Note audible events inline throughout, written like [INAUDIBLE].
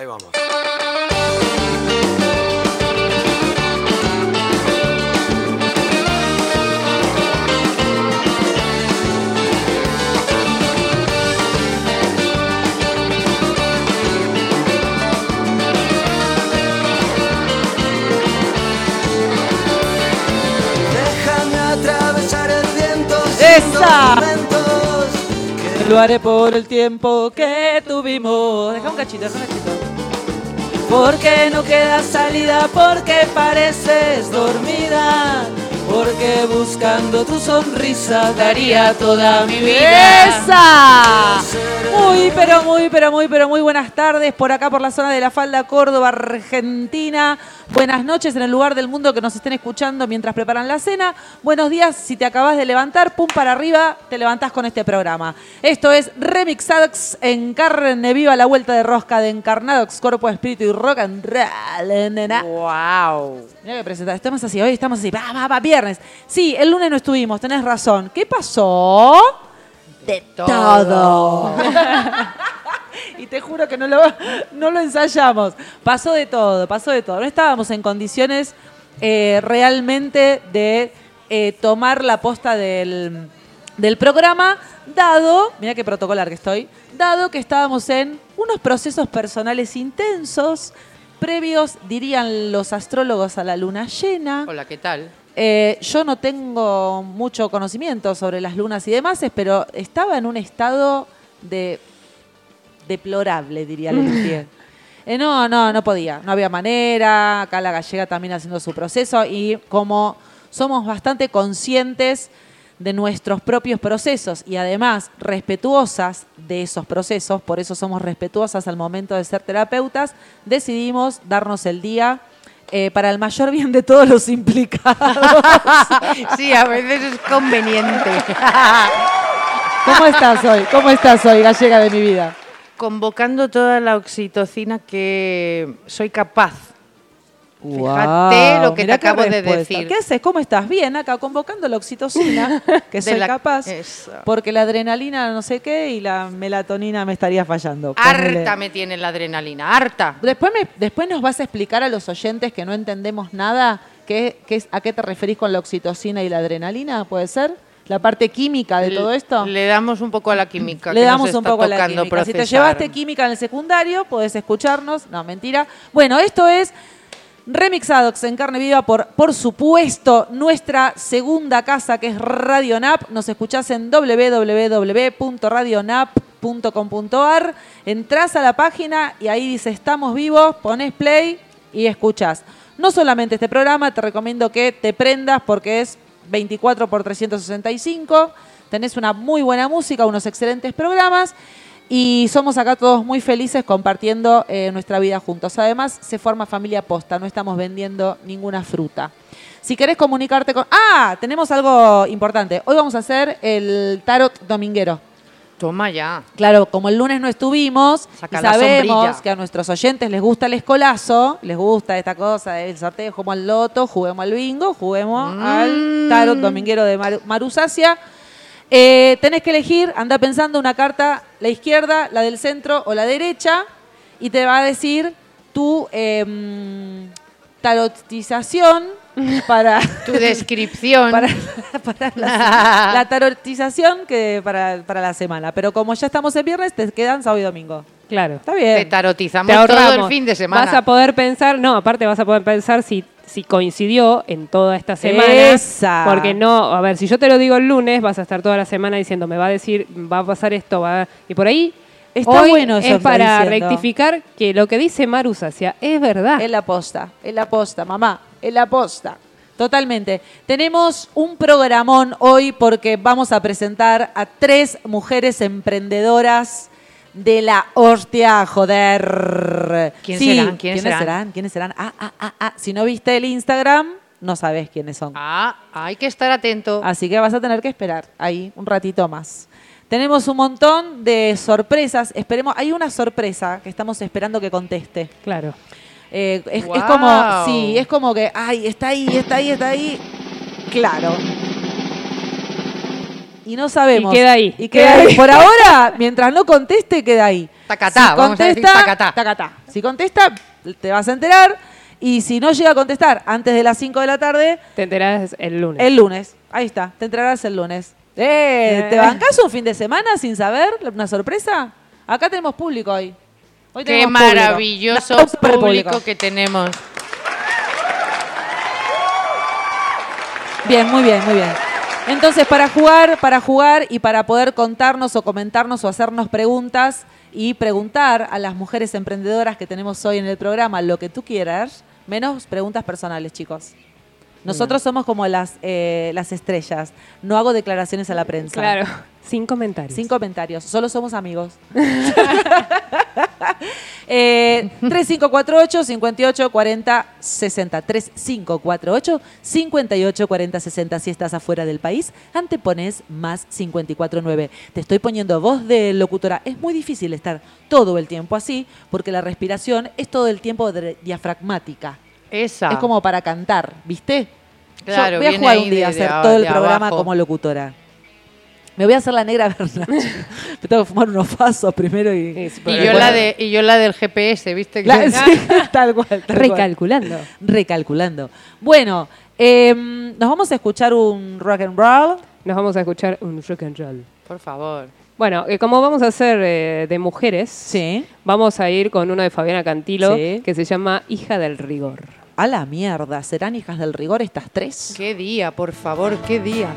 Ahí vamos. Déjame atravesar el viento ¡Esa! momentos Lo haré por el tiempo que tuvimos. Deja un cachito, deja un cachito. Porque no queda salida, porque pareces dormida. Porque buscando tu sonrisa daría toda mi vida. ¡Esa! Muy, pero muy, pero muy, pero muy buenas tardes por acá, por la zona de la Falda, Córdoba, Argentina. Buenas noches en el lugar del mundo que nos estén escuchando mientras preparan la cena. Buenos días, si te acabas de levantar, pum para arriba, te levantás con este programa. Esto es Remixadox en carne viva, la vuelta de rosca de Encarnadox, Cuerpo, Espíritu y Rock and Roll. nena. ¡Wow! Mira que presentar, estamos así, hoy estamos así, va, va, va, viernes. Sí, el lunes no estuvimos, tenés razón. ¿Qué pasó? De todo. [LAUGHS] y te juro que no lo, no lo ensayamos. Pasó de todo, pasó de todo. No estábamos en condiciones eh, realmente de eh, tomar la posta del, del programa, dado, mira qué protocolar que estoy, dado que estábamos en unos procesos personales intensos, previos, dirían los astrólogos, a la luna llena. Hola, ¿qué tal? Eh, yo no tengo mucho conocimiento sobre las lunas y demás, pero estaba en un estado de deplorable, diría [LAUGHS] Lelutier. Eh, no, no, no podía, no había manera. Acá la gallega también haciendo su proceso y como somos bastante conscientes de nuestros propios procesos y además respetuosas de esos procesos, por eso somos respetuosas al momento de ser terapeutas, decidimos darnos el día eh, para el mayor bien de todos los implicados. [LAUGHS] Sí, a veces es conveniente. [LAUGHS] ¿Cómo estás hoy? ¿Cómo estás hoy, gallega de mi vida? Convocando toda la oxitocina que soy capaz. Fíjate lo que te mirá acabo de decir. ¿Qué haces? ¿Cómo estás? Bien, acá convocando la oxitocina, [LAUGHS] que soy la- capaz, Eso. porque la adrenalina no sé qué y la melatonina me estaría fallando. Harta me tiene la adrenalina, harta. Después, me- después nos vas a explicar a los oyentes que no entendemos nada qué, qué es, a qué te referís con la oxitocina y la adrenalina, ¿puede ser? La parte química de todo esto. Le damos un poco a la química. Le que damos nos un está poco a la química. Si te llevaste química en el secundario, podés escucharnos. No, mentira. Bueno, esto es Remixadox en carne viva por, por supuesto, nuestra segunda casa que es Radio Nap. Nos escuchás en www.radionap.com.ar. Entrás a la página y ahí dice estamos vivos, pones play y escuchás. No solamente este programa, te recomiendo que te prendas porque es 24 por 365. Tenés una muy buena música, unos excelentes programas y somos acá todos muy felices compartiendo eh, nuestra vida juntos. Además, se forma familia posta, no estamos vendiendo ninguna fruta. Si querés comunicarte con... Ah, tenemos algo importante. Hoy vamos a hacer el tarot dominguero. Toma ya. Claro, como el lunes no estuvimos Saca y la sabemos sombrilla. que a nuestros oyentes les gusta el escolazo, les gusta esta cosa del sorteo, jugamos al loto, juguemos al bingo, juguemos Mm. al tarot dominguero de Maru, Marusacia. Eh, tenés que elegir, anda pensando una carta, la izquierda, la del centro o la derecha, y te va a decir tu em, tarotización [LAUGHS] para Tu descripción. [LAUGHS] para, para la, [LAUGHS] la tarotización que para, para la semana. Pero como ya estamos en viernes, te quedan sábado y domingo. Claro. Está Te bien. tarotizamos Te todo el fin de semana. Vas a poder pensar, no, aparte vas a poder pensar si, si coincidió en toda esta semana. Esa. Porque no, a ver, si yo te lo digo el lunes, vas a estar toda la semana diciendo, me va a decir, va a pasar esto, va a-". y por ahí. Está hoy bueno eso es para diciendo. rectificar que lo que dice Maru Sacia es verdad. Es la posta, es la posta, mamá, es la posta. Totalmente. Tenemos un programón hoy porque vamos a presentar a tres mujeres emprendedoras de la hostia, joder. ¿Quién serán? ¿Quiénes serán? serán? ¿Quiénes serán? Ah, ah, ah, ah. Si no viste el Instagram, no sabes quiénes son. Ah, hay que estar atento. Así que vas a tener que esperar ahí un ratito más. Tenemos un montón de sorpresas. Esperemos, hay una sorpresa que estamos esperando que conteste. Claro. Eh, es, como, sí, es como que, ay, está ahí, está ahí, está ahí. Claro. Y no sabemos. Y queda ahí. Y queda ahí. Por ahora, mientras no conteste, queda ahí. Tacatá, vamos a decir tacatá. tacatá. Si contesta, te vas a enterar. Y si no llega a contestar antes de las 5 de la tarde, Te enterás el lunes. el lunes. Ahí está, te enterarás el lunes. Eh, ¿Te Eh. bancás un fin de semana sin saber? ¿Una sorpresa? Acá tenemos público hoy. Hoy Qué tenemos maravilloso público que tenemos. Bien, muy bien, muy bien. Entonces, para jugar, para jugar y para poder contarnos o comentarnos o hacernos preguntas y preguntar a las mujeres emprendedoras que tenemos hoy en el programa lo que tú quieras, menos preguntas personales, chicos. Nosotros somos como las, eh, las estrellas. No hago declaraciones a la prensa. Claro, [LAUGHS] sin comentarios. Sin comentarios, solo somos amigos. [LAUGHS] eh, 3548 58 40 60 3548 58 40 60 si estás afuera del país, antepones más 549. Te estoy poniendo voz de locutora. Es muy difícil estar todo el tiempo así porque la respiración es todo el tiempo diafragmática. Esa. Es como para cantar, ¿viste? Claro, Yo voy a jugar un día a hacer todo el de programa abajo. como locutora. Me voy a hacer la negra. [LAUGHS] Me tengo que fumar unos pasos primero y. Y yo, la de, y yo la del GPS, ¿viste? La- sí, [LAUGHS] tal cual. tal cual. Recalculando. Recalculando. Bueno, em, nos vamos a escuchar un rock and roll. Nos vamos a escuchar un rock and roll. Por favor. Bueno, eh, como vamos a hacer eh, de mujeres, Sí. vamos a ir con uno de Fabiana Cantilo Sí. que se llama Hija del Rigor. A la mierda. ¿Serán hijas del rigor estas tres? Qué día, por favor, qué día.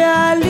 Que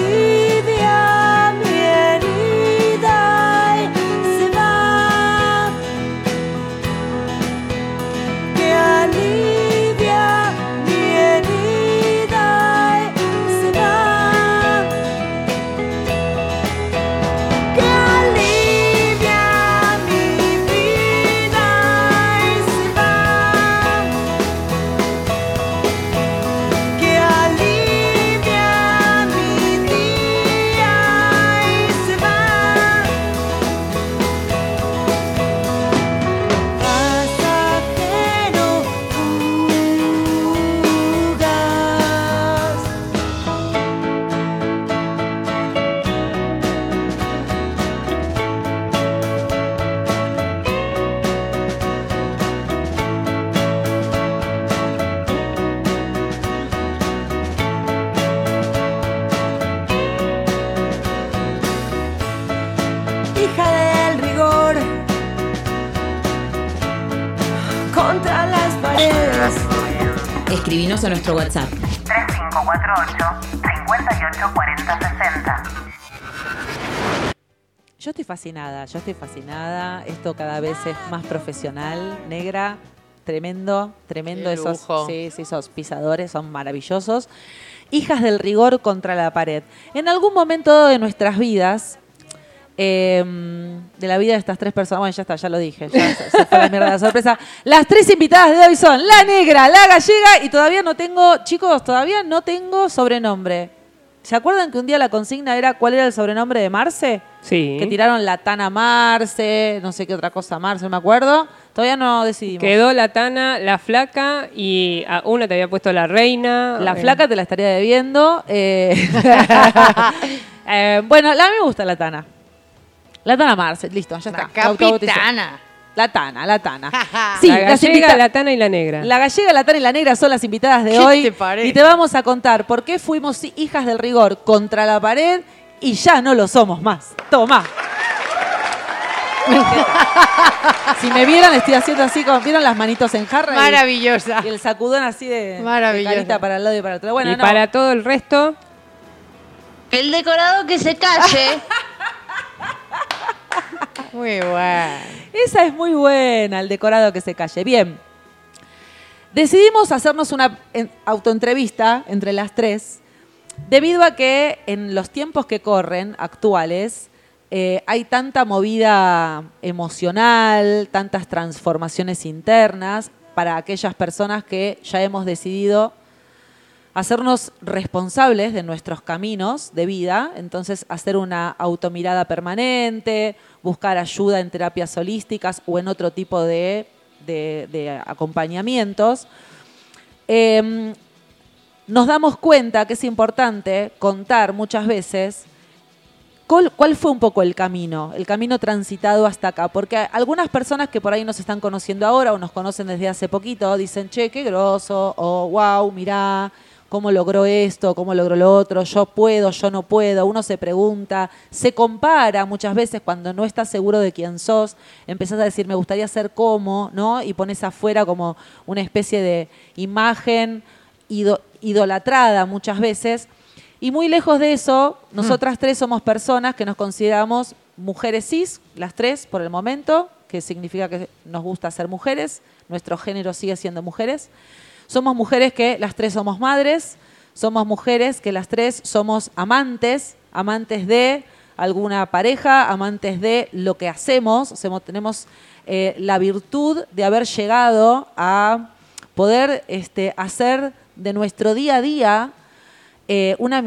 nuestro WhatsApp 3548 584060. Yo estoy fascinada, yo estoy fascinada. Esto cada vez es más profesional, negra, tremendo, tremendo. Esos, lujo. sí, sí, esos pisadores son maravillosos. Hijas del rigor contra la pared. En algún momento de nuestras vidas, eh, de la vida de estas tres personas, bueno, ya está, ya lo dije, ya se, se fue la mierda de la sorpresa. Las tres invitadas de hoy son la negra, la gallega y todavía no tengo, chicos, todavía no tengo sobrenombre. ¿Se acuerdan que un día la consigna era cuál era el sobrenombre de Marce? Sí. Que tiraron la Tana Marce, no sé qué otra cosa Marce, no me acuerdo. Todavía no decidimos. Quedó la Tana, la flaca y a una te había puesto la reina. La Eh, flaca te la estaría debiendo. eh. [LAUGHS] [LAUGHS] Eh, bueno, a mí me gusta la Tana. La Tana Marce, listo, ya La está. Autobautizó. capitana. La Tana, la Tana. Sí, la las gallega, invita- la Tana y la negra. La gallega, la Tana y la negra son las invitadas de ¿Qué hoy. te parece? Y te vamos a contar por qué fuimos hijas del rigor contra la pared y ya no lo somos más. Toma. Si me vieran, estoy haciendo así, como vieron las manitos en jarra. Maravillosa. Y, el sacudón así de, de Maravilloso. carita para el lado y para el otro. Bueno, y no. para todo el resto, El decorado que se calle. [LAUGHS] Muy bueno. Esa es muy buena, el decorado que se calle. Bien. Decidimos hacernos una en- autoentrevista entre las tres, debido a que en los tiempos que corren, actuales, eh, hay tanta movida emocional, tantas transformaciones internas para aquellas personas que ya hemos decidido hacernos responsables de nuestros caminos de vida, entonces hacer una automirada permanente, buscar ayuda en terapias holísticas o en otro tipo de, de- acompañamientos. Em, nos damos cuenta que es importante contar muchas veces ¿Cuál, cuál fue un poco el camino, el camino transitado hasta acá? Porque algunas personas que por ahí nos están conociendo ahora o nos conocen desde hace poquito dicen, che, qué groso, o wow, mirá, cómo logró esto, cómo logró lo otro, yo puedo, yo no puedo. Uno se pregunta, se compara muchas veces cuando no estás seguro de quién sos, empezás a decir, me gustaría ser como, ¿no? Y pones afuera como una especie de imagen ido- idolatrada muchas veces. Y muy lejos de eso, nosotras tres somos personas que nos consideramos mujeres cis, las tres por el momento, que significa que nos gusta ser mujeres, nuestro género sigue siendo mujeres. Somos mujeres que las tres somos madres, somos mujeres que las tres somos amantes, amantes de alguna pareja, amantes de lo que hacemos, tenemos eh, la virtud de haber llegado a poder este, hacer de nuestro día a día eh, una,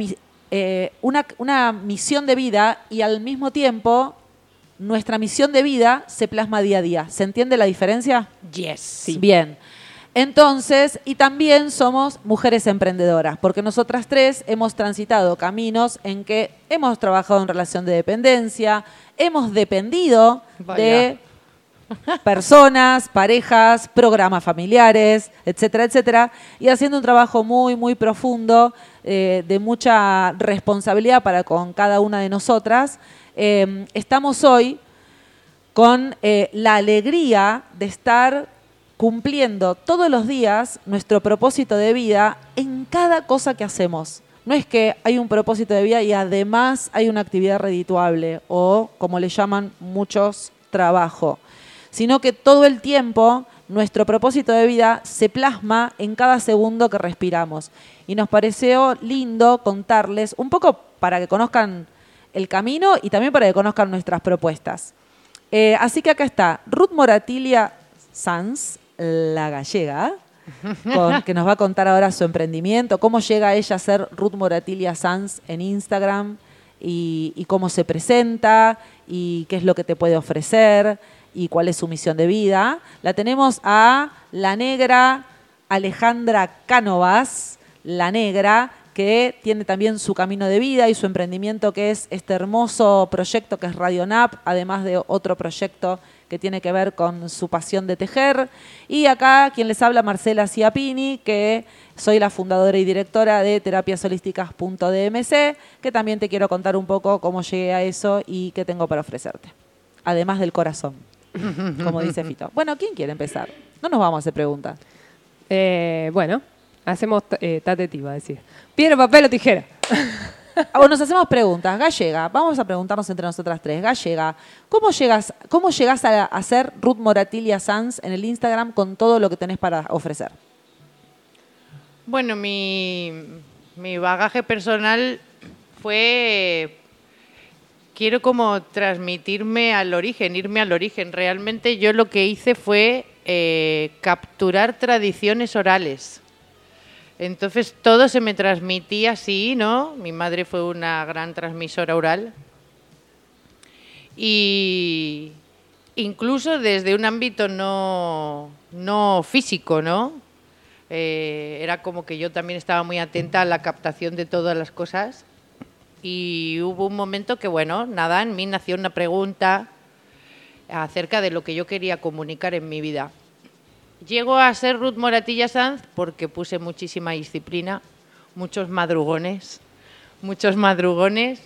eh, una, una misión de vida y al mismo tiempo nuestra misión de vida se plasma día a día. ¿Se entiende la diferencia? Yes. Bien. Entonces, y también somos mujeres emprendedoras, porque nosotras tres hemos transitado caminos en que hemos trabajado en relación de dependencia, hemos dependido Vaya. de personas, parejas, programas familiares, etcétera, etcétera, y haciendo un trabajo muy, muy profundo, eh, de mucha responsabilidad para con cada una de nosotras. Eh, estamos hoy con eh, la alegría de estar cumpliendo todos los días nuestro propósito de vida en cada cosa que hacemos. No es que hay un propósito de vida y además hay una actividad redituable o, como le llaman muchos, trabajo, sino que todo el tiempo nuestro propósito de vida se plasma en cada segundo que respiramos. Y nos pareció lindo contarles un poco para que conozcan el camino y también para que conozcan nuestras propuestas. Eh, así que acá está Ruth Moratilia Sanz, la gallega, que nos va a contar ahora su emprendimiento, cómo llega ella a ser Ruth Moratilia Sanz en Instagram y, y cómo se presenta y qué es lo que te puede ofrecer y cuál es su misión de vida. La tenemos a la negra Alejandra Cánovas, la negra, que tiene también su camino de vida y su emprendimiento, que es este hermoso proyecto que es Radio Nap, además de otro proyecto que tiene que ver con su pasión de tejer. Y acá quien les habla, Marcela Ciapini, que soy la fundadora y directora de terapiasholísticas.dmc, que también te quiero contar un poco cómo llegué a eso y qué tengo para ofrecerte. Además del corazón, como dice [LAUGHS] Fito. Bueno, ¿quién quiere empezar? No nos vamos a hacer preguntas. eh, bueno, hacemos eh, tate decir. Piedra, papel o tijera. [LAUGHS] O nos hacemos preguntas. Gallega, vamos a preguntarnos entre nosotras tres. Gallega, ¿cómo llegas, cómo llegas a, a ser Ruth Moratilia Sanz en el Instagram con todo lo que tenés para ofrecer? Bueno, mi, mi bagaje personal fue. Quiero como transmitirme al origen, irme al origen. Realmente yo lo que hice fue eh, capturar tradiciones orales. Entonces todo se me transmitía así, ¿no? Mi madre fue una gran transmisora oral. Y incluso desde un ámbito no, no físico, ¿no? Eh, era como que yo también estaba muy atenta a la captación de todas las cosas. Y hubo un momento que, bueno, nada, en mí nació una pregunta acerca de lo que yo quería comunicar en mi vida. Llego a ser Ruth Moratilla Sanz porque puse muchísima disciplina, muchos madrugones, muchos madrugones,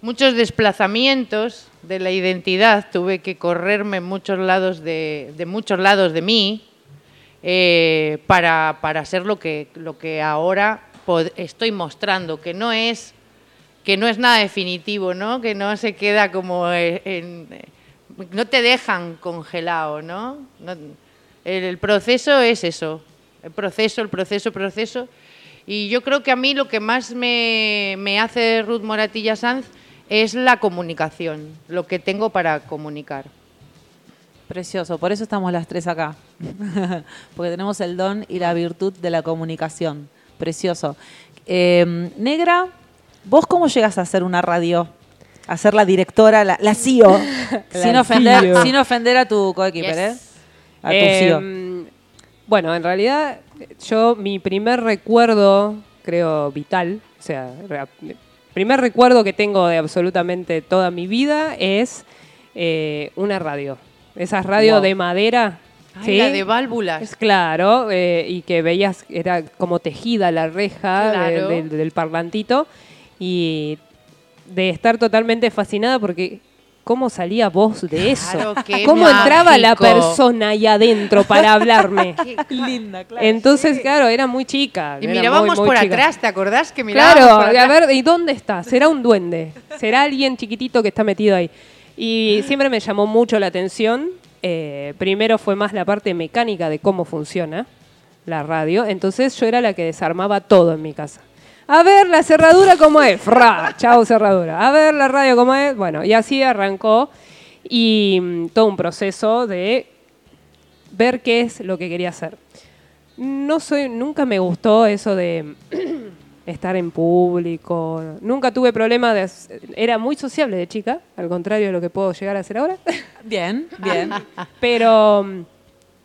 muchos desplazamientos de la identidad. Tuve que correrme muchos lados de, muchos lados de mí eh, para, para ser lo que, lo que ahora estoy mostrando, que no es que no es nada definitivo, ¿no? Que no se queda como eh, en, no te dejan congelado, ¿no? No- el, el proceso es eso, el proceso, el proceso, el proceso. Y yo creo que a mí lo que más me, me hace Ruth Moratilla Sanz es la comunicación, lo que tengo para comunicar. Precioso, por eso estamos las tres acá. [LAUGHS] Porque tenemos el don y la virtud de la comunicación. Precioso. Eh, Negra, ¿vos cómo llegas a hacer una radio? A ser la directora, la, la CEO. [LAUGHS] sin, ofender, CEO. sin ofender a tu coequiper, ¿eh? A tu. Em, bueno, en realidad, yo, mi primer recuerdo, creo, vital, o sea, primer recuerdo que tengo de absolutamente toda mi vida es eh, una radio. Esas radios Wow. de madera. Ay, ¿sí? la de válvulas. Es claro, eh, y que veías, era como tejida la reja de- del parlantito, y de estar totalmente fascinada porque cómo salía voz de eso, Claro, cómo entraba la persona ahí adentro para [LAUGHS] hablarme. Linda, claro. Entonces, claro, era muy chica. Y mirábamos muy, muy por chica. atrás, ¿te acordás que mirábamos Claro, por a atrás? ver, ¿y dónde está? ¿Será un duende? ¿Será alguien chiquitito que está metido ahí? Y siempre me llamó mucho la atención. eh, primero fue más la parte mecánica de cómo funciona la radio. Entonces yo era la que desarmaba todo en mi casa. A ver la cerradura cómo es. Fra, chao cerradura. A ver la radio cómo es. Bueno, y así arrancó. Y mm, todo un proceso de ver qué es lo que quería hacer. No soy, nunca me gustó eso de [CLEARS THROAT] estar en público. Nunca tuve problema de, era muy sociable de chica, al contrario de lo que puedo llegar a ser ahora. Bien, bien. [LAUGHS] Pero mm,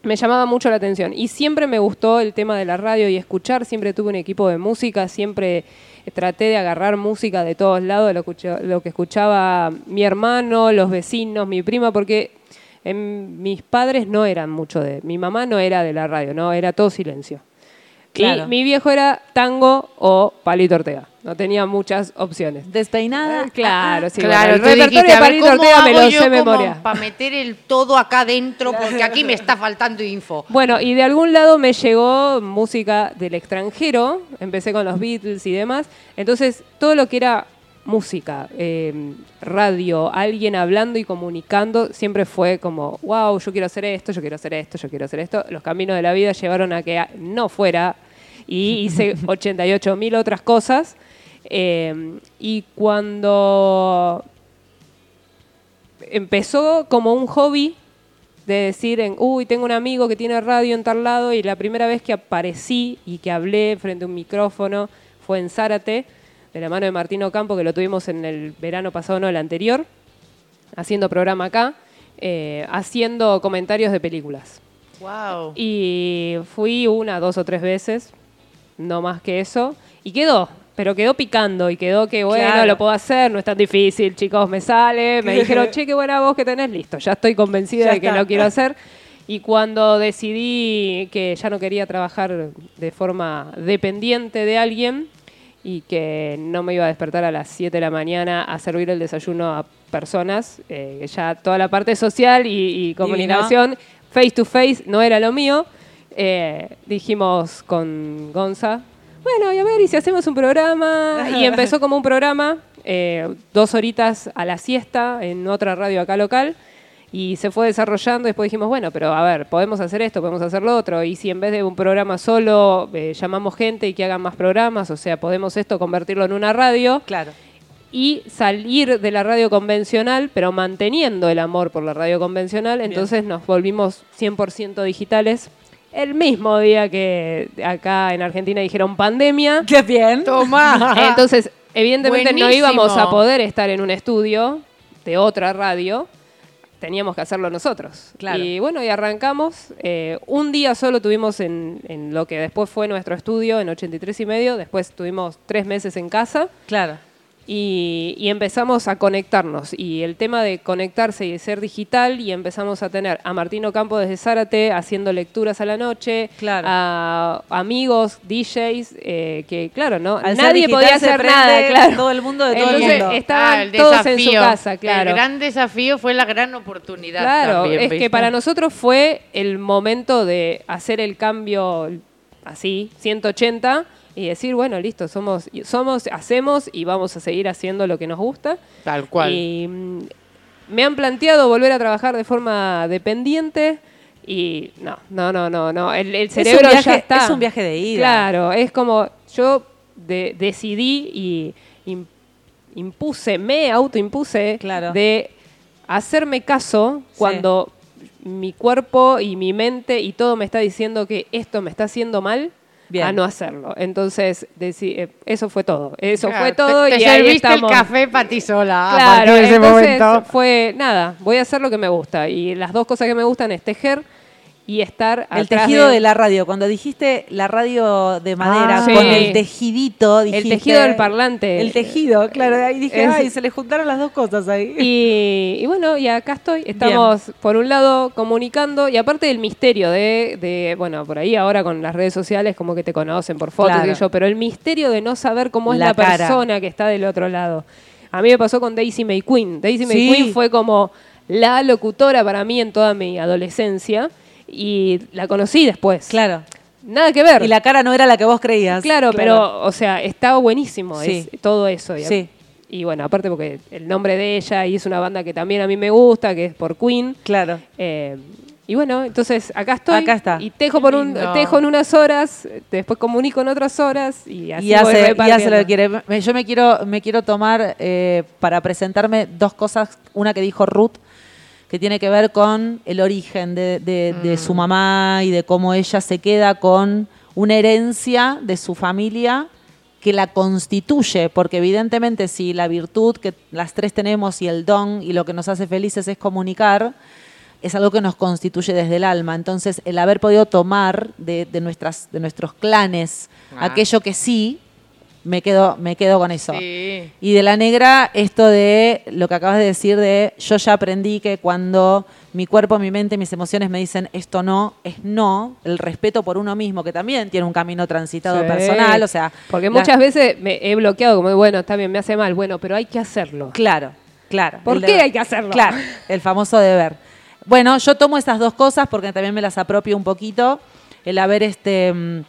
me llamaba mucho la atención y siempre me gustó el tema de la radio y escuchar. Siempre tuve un equipo de música, siempre traté de agarrar música de todos lados, lo, lo que escuchaba mi hermano, los vecinos, mi prima, porque em, mis padres no eran mucho de. Mi mamá no era de la radio, no, era todo silencio. Claro. Y mi viejo era tango o Palito Ortega. No tenía muchas opciones. Despeinada. Ah, Claro, sí. claro, bueno, el repertorio dijiste, de a ver, Palito ¿cómo Ortega me lo yo sé de memoria. Para meter el todo acá dentro, [LAUGHS] porque aquí me está faltando info. Bueno, y de algún lado me llegó música del extranjero, empecé con los Beatles y demás, entonces todo lo que era música, eh, radio, alguien hablando y comunicando, siempre fue como, wow, yo quiero hacer esto, yo quiero hacer esto, yo quiero hacer esto. Los caminos de la vida llevaron a que no fuera y hice [LAUGHS] 88 mil otras cosas. Eh, y cuando empezó como un hobby de decir, en, uy, tengo un amigo que tiene radio en tal lado y la primera vez que aparecí y que hablé frente a un micrófono fue en Zárate, de la mano de Martín Ocampo, que lo tuvimos en el verano pasado, no el anterior, haciendo programa acá, eh, haciendo comentarios de películas. Wow. Y fui una, dos o tres veces, no más que eso, y quedó. Pero quedó picando y quedó que, bueno, Claro. lo puedo hacer, no es tan difícil, chicos, me sale. Me [LAUGHS] dijeron, che, qué buena voz que tenés, listo, ya estoy convencida Ya de que está. lo quiero [LAUGHS] hacer. Y cuando decidí que ya no quería trabajar de forma dependiente de alguien y que no me iba a despertar a las 7 de la mañana a servir el desayuno a personas, eh, ya toda la parte social y, y comunicación face to face no era lo mío, eh, dijimos con Gonza, bueno, y a ver, ¿y si hacemos un programa? Y [LAUGHS] empezó como un programa, eh, dos horitas a la siesta en otra radio acá local, y se fue desarrollando. Después dijimos, bueno, pero a ver, podemos hacer esto, podemos hacer lo otro. Y si en vez de un programa solo eh, llamamos gente y que hagan más programas, o sea, podemos esto convertirlo en una radio Claro. y salir de la radio convencional, pero manteniendo el amor por la radio convencional, entonces nos volvimos 100% digitales. El mismo día que acá en Argentina dijeron pandemia. [LAUGHS] Qué bien. Toma. Entonces, evidentemente no íbamos a poder estar en un estudio de otra radio. Teníamos que hacerlo nosotros. Claro. Y bueno, y arrancamos. Eh, un día solo tuvimos en, en lo que después fue nuestro estudio, en 83 y medio. Después tuvimos tres meses en casa. Claro. Y, y empezamos a conectarnos. Y el tema de conectarse y de ser digital, y empezamos a tener a Martino Campo desde Zárate haciendo lecturas a la noche, Claro. a amigos, DJs, eh, que claro, ¿no? Al Nadie podía hacer nada, claro. todo el mundo de todo el Entonces, mundo. estaban Ah, el todos en su desafío. casa, claro. El gran desafío fue la gran oportunidad. Claro, también, es que para nosotros fue el momento de hacer el cambio así, 180, y decir, bueno, listo, somos, somos, hacemos y vamos a seguir haciendo lo que nos gusta. Tal cual. Y mm, me han planteado volver a trabajar de forma dependiente. Y no, no, no, no, no. El, cerebro viaje- ya está. es un viaje de ida. Claro, es como yo de- decidí y im- impuse, me autoimpuse Claro. de hacerme caso cuando mi cuerpo y mi mente y todo me está diciendo que esto me está haciendo mal. Bien. A no hacerlo. Entonces, deci- eh, eso fue todo. Eso Claro, fue todo te, te y ahí estamos. el café para ti sola. a Claro, partir de ese momento. fue nada, voy a hacer lo que me gusta. Y las dos cosas que me gustan es tejer y estar El tejido de, de la radio, cuando dijiste la radio de madera Ah. con Sí. el tejidito, El dijiste- tejido del parlante. El tejido, claro, ahí dije, Es- ay, se le juntaron las dos cosas ahí. Y, y bueno, y acá estoy. Estamos, por un lado, comunicando, y aparte del misterio de, de, bueno, por ahí ahora con las redes sociales como que te conocen por fotos, Claro. y yo, pero el misterio de no saber cómo es La persona que está del otro lado. A mí me pasó con Daisy May Queen. Daisy May Sí. Queen fue como la locutora para mí en toda mi adolescencia, y la conocí después. Claro. Nada que ver. Y la cara no era la que vos creías. Claro, pero, o sea, está buenísimo Sí. es todo eso. Y, Sí. y bueno, aparte porque el nombre de ella y es una banda que también a mí me gusta, que es por Queen. Claro. Eh, y bueno, entonces acá estoy. Acá está. Y tejo, por un, tejo en unas horas, después comunico en otras horas y así y voy hace, y hace lo que quiere. Me- Yo me quiero, me quiero tomar eh, para presentarme dos cosas. Una que dijo Ruth, que tiene que ver con el origen de, de- de su mamá y de cómo ella se queda con una herencia de su familia que la constituye, porque evidentemente si la virtud que las tres tenemos y el don y lo que nos hace felices es comunicar, es algo que nos constituye desde el alma. Entonces, el haber podido tomar de, de nuestras, de nuestros clanes Ah. aquello que sí, me quedo, me quedo con eso. Sí. Y de la negra, esto de lo que acabas de decir de yo ya aprendí que cuando mi cuerpo, mi mente, mis emociones me dicen esto no, es no, el respeto por uno mismo, que también tiene un camino transitado Sí. personal, o sea... Porque la- muchas veces me he bloqueado como, bueno, está bien, me hace mal, bueno, pero hay que hacerlo. Claro, claro. ¿Por qué deber. hay que hacerlo? Claro, el famoso deber. Bueno, yo tomo estas dos cosas porque también me las apropio un poquito. El haber este mm,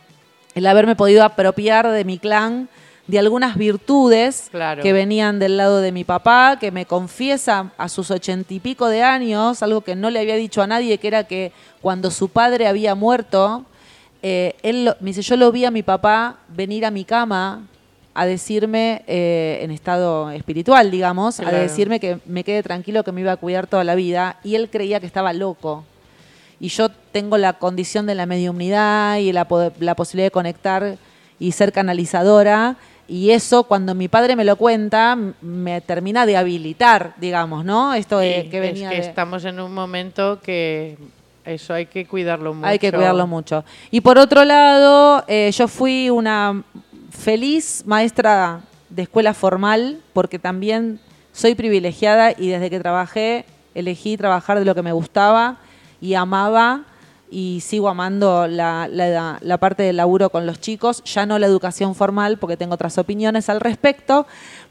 el haberme podido apropiar de mi clan de algunas virtudes Claro. que venían del lado de mi papá, que me confiesa a sus ochenta y pico de años, algo que no le había dicho a nadie, que era que cuando su padre había muerto, eh, él lo- me dice, yo lo vi a mi papá venir a mi cama a decirme, eh, en estado espiritual, digamos, a decirme que me quede tranquilo, que me iba a cuidar toda la vida, y él creía que estaba loco. Y yo tengo la condición de la mediumnidad y la, la posibilidad de conectar y ser canalizadora, y eso cuando mi padre me lo cuenta, me termina de habilitar, digamos, ¿no? Esto de, Sí, que venía es que de- estamos en un momento que eso hay que cuidarlo mucho. Hay que cuidarlo mucho. Y por otro lado, eh, yo fui una feliz maestra de escuela formal porque también soy privilegiada y desde que trabajé elegí trabajar de lo que me gustaba y amaba y sigo amando la, la- la parte del laburo con los chicos, ya no la educación formal porque tengo otras opiniones al respecto,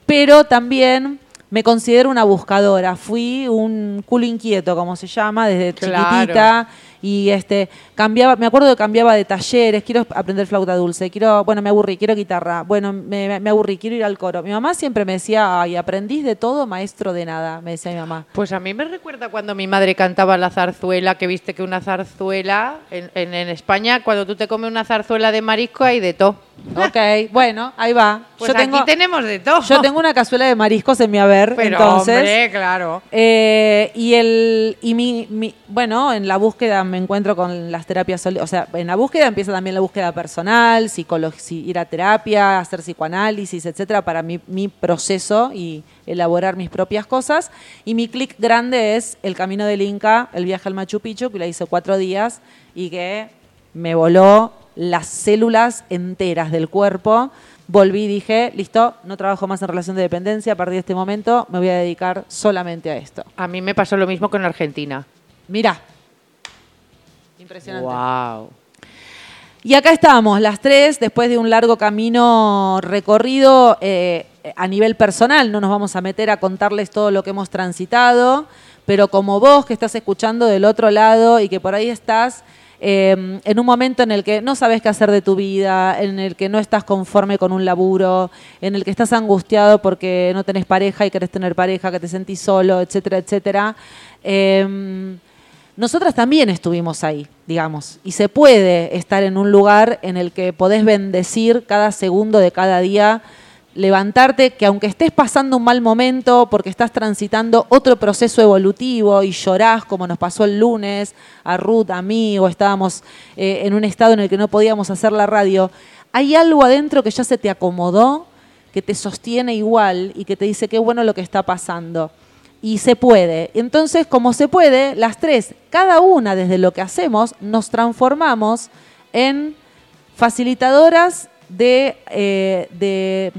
pero también me considero una buscadora, fui un culo inquieto, como se llama, desde Claro. chiquitita y este cambiaba, me acuerdo que cambiaba de talleres, quiero aprender flauta dulce, quiero, bueno, me aburrí, quiero guitarra, bueno, me, me aburrí, quiero ir al coro. Mi mamá siempre me decía, ay, aprendís de todo, maestro de nada, me decía mi mamá. Pues a mí me recuerda cuando mi madre cantaba la zarzuela, que viste que una zarzuela, en, en- en España, cuando tú te comes una zarzuela de marisco hay de todo. Ok, bueno, ahí va. Pues yo tengo, aquí tenemos de todo. yo tengo una cazuela de mariscos en mi haber, Pero entonces. hombre, claro. Eh, y el y mi, mi- bueno, en la búsqueda me encuentro con las terapias, o sea, en la búsqueda empieza también la búsqueda personal, psicolo- si- ir a terapia, hacer psicoanálisis, etcétera, para mi, mi proceso y elaborar mis propias cosas. Y mi clic grande es el camino del Inca, el viaje al Machu Picchu, que la hice cuatro días y que me voló las células enteras del cuerpo volví y dije, listo, no trabajo más en relación de dependencia, a partir de este momento me voy a dedicar solamente a esto. A mí me pasó lo mismo con Argentina. Mira. Impresionante. Wow. Y acá estamos, las tres, después de un largo camino recorrido eh, a nivel personal. No nos vamos a meter a contarles todo lo que hemos transitado, pero como vos que estás escuchando del otro lado y que por ahí estás eh, en un momento en el que no sabes qué hacer de tu vida, en el que no estás conforme con un laburo, en el que estás angustiado porque no tenés pareja y querés tener pareja, que te sentís solo, etcétera, etcétera. Eh, nosotras también estuvimos ahí, digamos, y se puede estar en un lugar en el que podés bendecir cada segundo de cada día, levantarte, que aunque estés pasando un mal momento, porque estás transitando otro proceso evolutivo y llorás, como nos pasó el lunes, a Ruth, a mí, o estábamos eh, en un estado en el que no podíamos hacer la radio, hay algo adentro que ya se te acomodó, que te sostiene igual y que te dice qué bueno lo que está pasando y se puede. Entonces, como se puede, las tres, cada una desde lo que hacemos, nos transformamos en facilitadoras de, eh, de,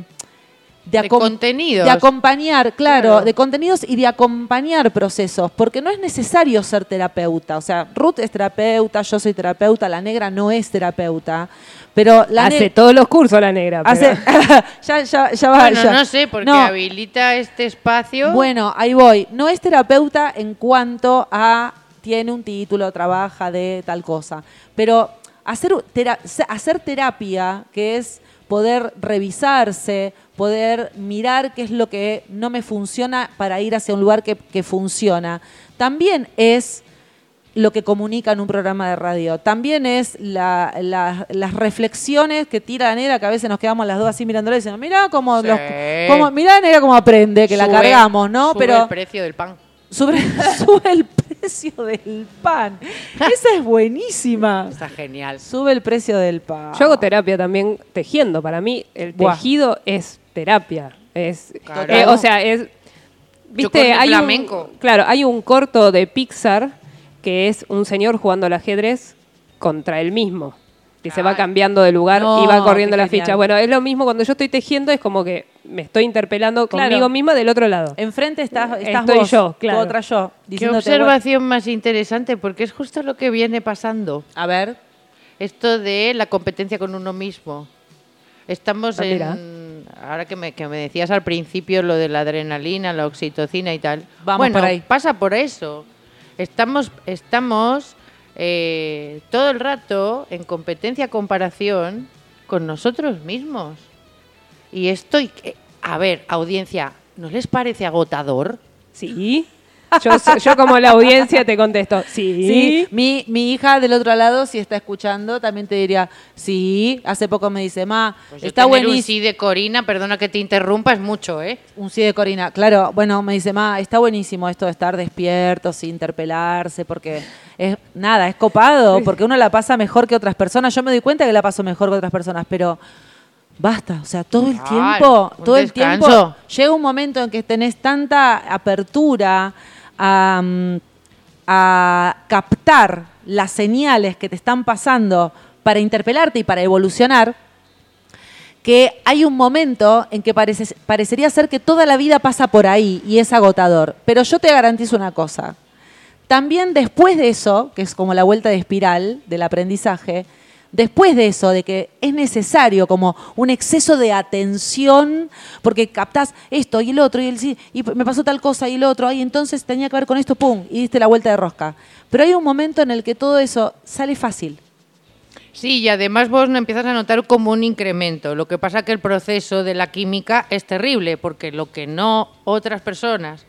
De acom- contenidos. De acompañar, claro, Claro. de contenidos y de acompañar procesos, porque no es necesario ser terapeuta. O sea, Ruth es terapeuta, yo soy terapeuta, la negra no es terapeuta, pero la Hace todos los cursos la negra. pero- hace- [LAUGHS] ya, ya, ya va. Bueno, ya. no sé, porque No. habilita este espacio. Bueno, ahí voy. No es terapeuta en cuanto a tiene un título, trabaja de tal cosa. Pero hacer, tera- hacer terapia, que es poder revisarse, poder mirar qué es lo que no me funciona para ir hacia un lugar que, que funciona, también es lo que comunica en un programa de radio. También es la- la- las reflexiones que tira la negra, que a veces nos quedamos las dos así mirándola y diciendo, mirá cómo, Sí. los- cómo- mirá la negra cómo aprende, que la cargamos, ¿no? sube Pero el precio del pan. sube, [LAUGHS] sube el precio del pan. [LAUGHS] Esa es buenísima. Está genial. Sube el precio del pan. Yo hago terapia también tejiendo. Para mí, el Buah. tejido es terapia. Es, Claro. eh, o sea, es. ¿Viste? hay flamenco. Un, claro, hay un corto de Pixar que es un señor jugando al ajedrez contra él mismo. Que se va cambiando de lugar No, y va corriendo la ficha. Bueno, es lo mismo cuando yo estoy tejiendo, es como que me estoy interpelando Claro. conmigo misma del otro lado. Enfrente estás, estás Estoy vos, yo, claro. otra yo. Qué observación más interesante, porque es justo lo que viene pasando. A ver. Esto de la competencia con uno mismo. Estamos Ah, en. Ahora que me, que me decías al principio lo de la adrenalina, la oxitocina y tal. Vamos bueno, por ahí. pasa por eso. Estamos, estamos eh, todo el rato en competencia, comparación con nosotros mismos. Y esto, y que- a ver, audiencia, ¿no les parece agotador? Sí. Yo, yo como la audiencia te contesto, sí. Sí, mi, mi hija del otro lado, si está escuchando, también te diría, sí, hace poco me dice, ma, Pues está tener un buenísimo. sí de Corina, perdona que te interrumpa, es mucho, ¿eh? Un sí de Corina, claro, bueno, me dice, ma, está buenísimo esto de estar despiertos, interpelarse, porque es nada, es copado, porque uno la pasa mejor que otras personas. Yo me doy cuenta que la paso mejor que otras personas, pero basta, o sea, todo el Claro, tiempo, todo el tiempo, llega un momento en que tenés tanta apertura a, mm, a captar las señales que te están pasando para interpelarte y para evolucionar, que hay un momento en que parece- parecería ser que toda la vida pasa por ahí y es agotador. Pero yo te garantizo una cosa. También después de eso, que es como la vuelta de espiral del aprendizaje, después de eso, de que es necesario como un exceso de atención, porque captás esto y el otro, y, el, y me pasó tal cosa y el otro, y entonces tenía que ver con esto, pum, y diste la vuelta de rosca. Pero hay un momento en el que todo eso sale fácil. Sí, y además vos no empiezas a notar como un incremento. Lo que pasa que el proceso de la química es terrible, porque lo que no otras personas,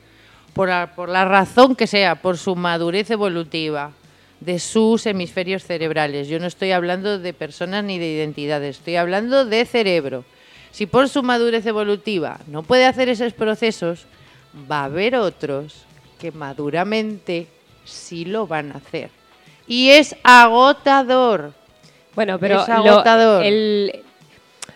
por la razón que sea, por su madurez evolutiva, de sus hemisferios cerebrales, yo no estoy hablando de personas ni de identidades, estoy hablando de cerebro. Si por su madurez evolutiva no puede hacer esos procesos, va a haber otros que maduramente sí lo van a hacer. Y es agotador. Bueno, pero Es lo- agotador. el-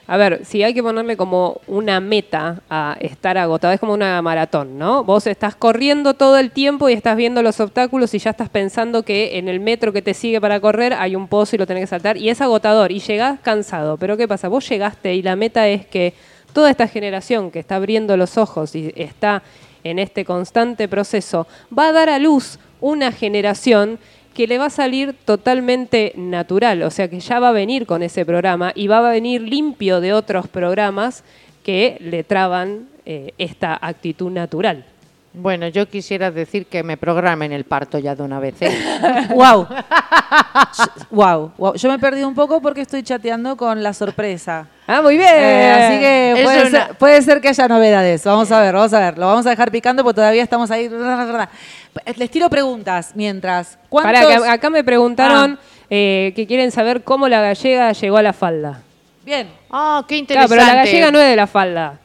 A ver, si hay que ponerle como una meta a estar agotado, es como una maratón, ¿no? Vos estás corriendo todo el tiempo y estás viendo los obstáculos y ya estás pensando que en el metro que te sigue para correr hay un pozo y lo tenés que saltar y es agotador y llegás cansado. Pero ¿qué pasa? Vos llegaste y la meta es que toda esta generación que está abriendo los ojos y está en este constante proceso va a dar a luz una generación que le va a salir totalmente natural, o sea que ya va a venir con ese programa y va a venir limpio de otros programas que le traban eh, esta actitud natural. Bueno, yo quisiera decir que me programen el parto ya de una vez. ¿eh? wow. wow. wow. Yo me he perdido un poco porque estoy chateando con la sorpresa. Ah, muy bien. Eh, así que puede, una- ser, puede ser que haya novedades. Vamos a ver, vamos a ver. Lo vamos a dejar picando porque todavía estamos ahí. Les tiro preguntas mientras. ¿Cuántos? Pará, que acá me preguntaron Ah. eh, que quieren saber cómo la gallega llegó a la falda. Bien. Ah, qué Claro, interesante. pero la gallega no es de la falda.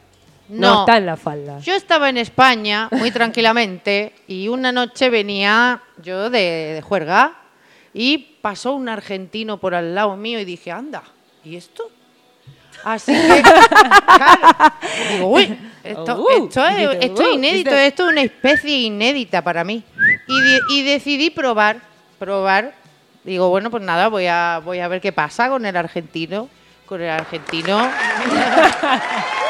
No, No. está en la falda. Yo estaba en España muy tranquilamente y una noche venía yo de, de juerga y pasó un argentino por al lado mío y dije, anda, ¿y esto? Así que, [LAUGHS] claro, digo, uy, esto, Uh, esto es, esto es uh, inédito, esto es una especie inédita para mí. Y, de- y decidí probar, probar. Digo, bueno, pues nada, voy a, voy a ver qué pasa con el argentino. Con el argentino. [LAUGHS]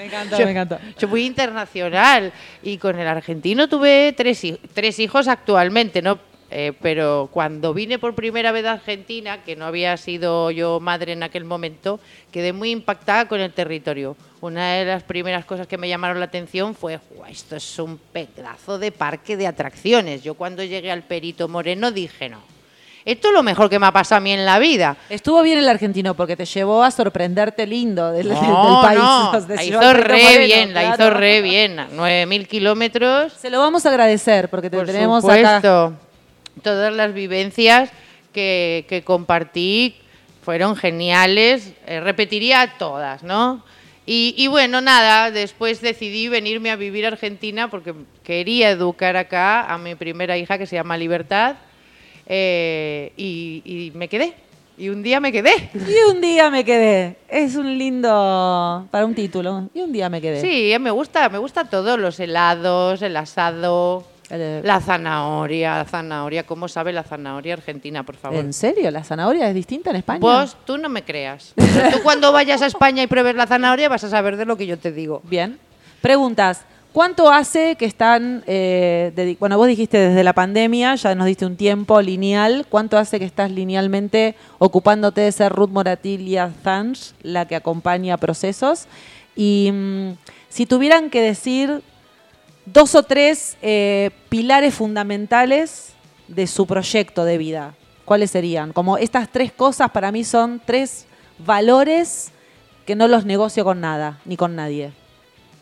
Me encanta, Yo- me encanta. Yo fui internacional y con el argentino tuve tres, tres hijos actualmente, ¿no? Eh, pero cuando vine por primera vez a Argentina, que no había sido yo madre en aquel momento, quedé muy impactada con el territorio. Una de las primeras cosas que me llamaron la atención fue, "Guau, esto es un pedazo de parque de atracciones. Yo cuando llegué al Perito Moreno dije, no, esto es lo mejor que me ha pasado a mí en la vida. Estuvo bien el argentino porque te llevó a sorprenderte lindo del, país. no, [LAUGHS] Nos la hizo re Moreno, bien, la hizo claro. re bien. 9.000 kilómetros. Se lo vamos a agradecer porque te Por tenemos acá. supuesto. Todas las vivencias que, que compartí fueron geniales. Eh, repetiría todas, ¿no? Y, y bueno, nada, después decidí venirme a vivir a Argentina porque quería educar acá a mi primera hija que se llama Libertad. Eh, y, y me quedé. Y un día me quedé. Y un día me quedé. Es un lindo para un título. Y un día me quedé. Sí, me gusta, me gusta todo, los helados, el asado, El- la zanahoria, la zanahoria, ¿cómo sabe la zanahoria argentina, por favor? ¿En serio? ¿La zanahoria es distinta en España? Vos, tú no me creas. Pero tú cuando vayas a España y pruebes la zanahoria vas a saber de lo que yo te digo. Bien. Preguntas. ¿Cuánto hace que están, eh, dedi- bueno, vos dijiste desde la pandemia, ya nos diste un tiempo lineal, ¿cuánto hace que estás linealmente ocupándote de ser Ruth Moratilia Zange, la que acompaña procesos? Y mm, si tuvieran que decir dos o tres eh, pilares fundamentales de su proyecto de vida, ¿cuáles serían? Como estas tres cosas para mí son tres valores que no los negocio con nada, ni con nadie.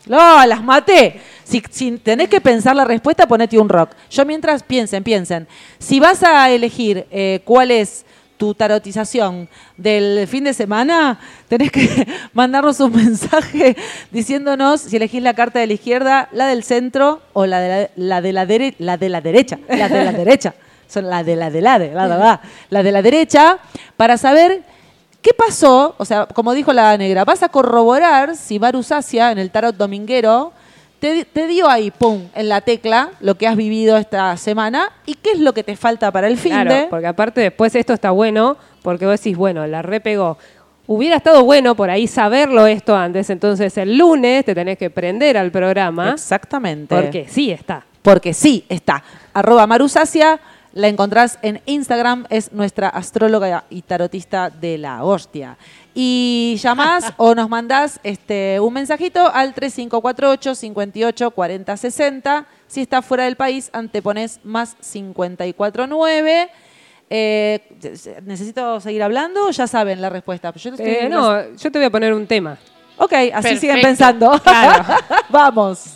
No, las maté. Si, tenés que pensar la respuesta, ponete un rock. Yo mientras piensen, piensen. Si vas a elegir eh, cuál es tu tarotización del fin de semana, tenés que [LAUGHS] mandarnos un mensaje diciéndonos si elegís la carta de la izquierda, la del centro o la de la, de la, la de la derecha. La de la derecha. Son la de la de la de la, la, la de la derecha para saber ¿Qué pasó? O sea, como dijo la negra, vas a corroborar si Maru Sacia en el tarot dominguero te, di- te dio ahí, pum, en la tecla lo que has vivido esta semana y qué es lo que te falta para el fin Claro, de. porque aparte después esto está bueno, porque vos decís, bueno, la repegó. Hubiera estado bueno por ahí saberlo esto antes, entonces el lunes te tenés que prender al programa, Exactamente. porque sí está. Porque sí, está. Arroba Marusacia, la encontrás en Instagram, es nuestra astróloga y tarotista de la hostia. Y llamás [LAUGHS] o nos mandás este, un mensajito al 3548 58 40 60. Si estás fuera del país, antepones más 549. Eh, ¿Necesito seguir hablando? o Ya saben la respuesta. Yo estoy- Eh, no, yo te voy a poner un tema. Ok, así siguen pensando. claro. [LAUGHS] Vamos.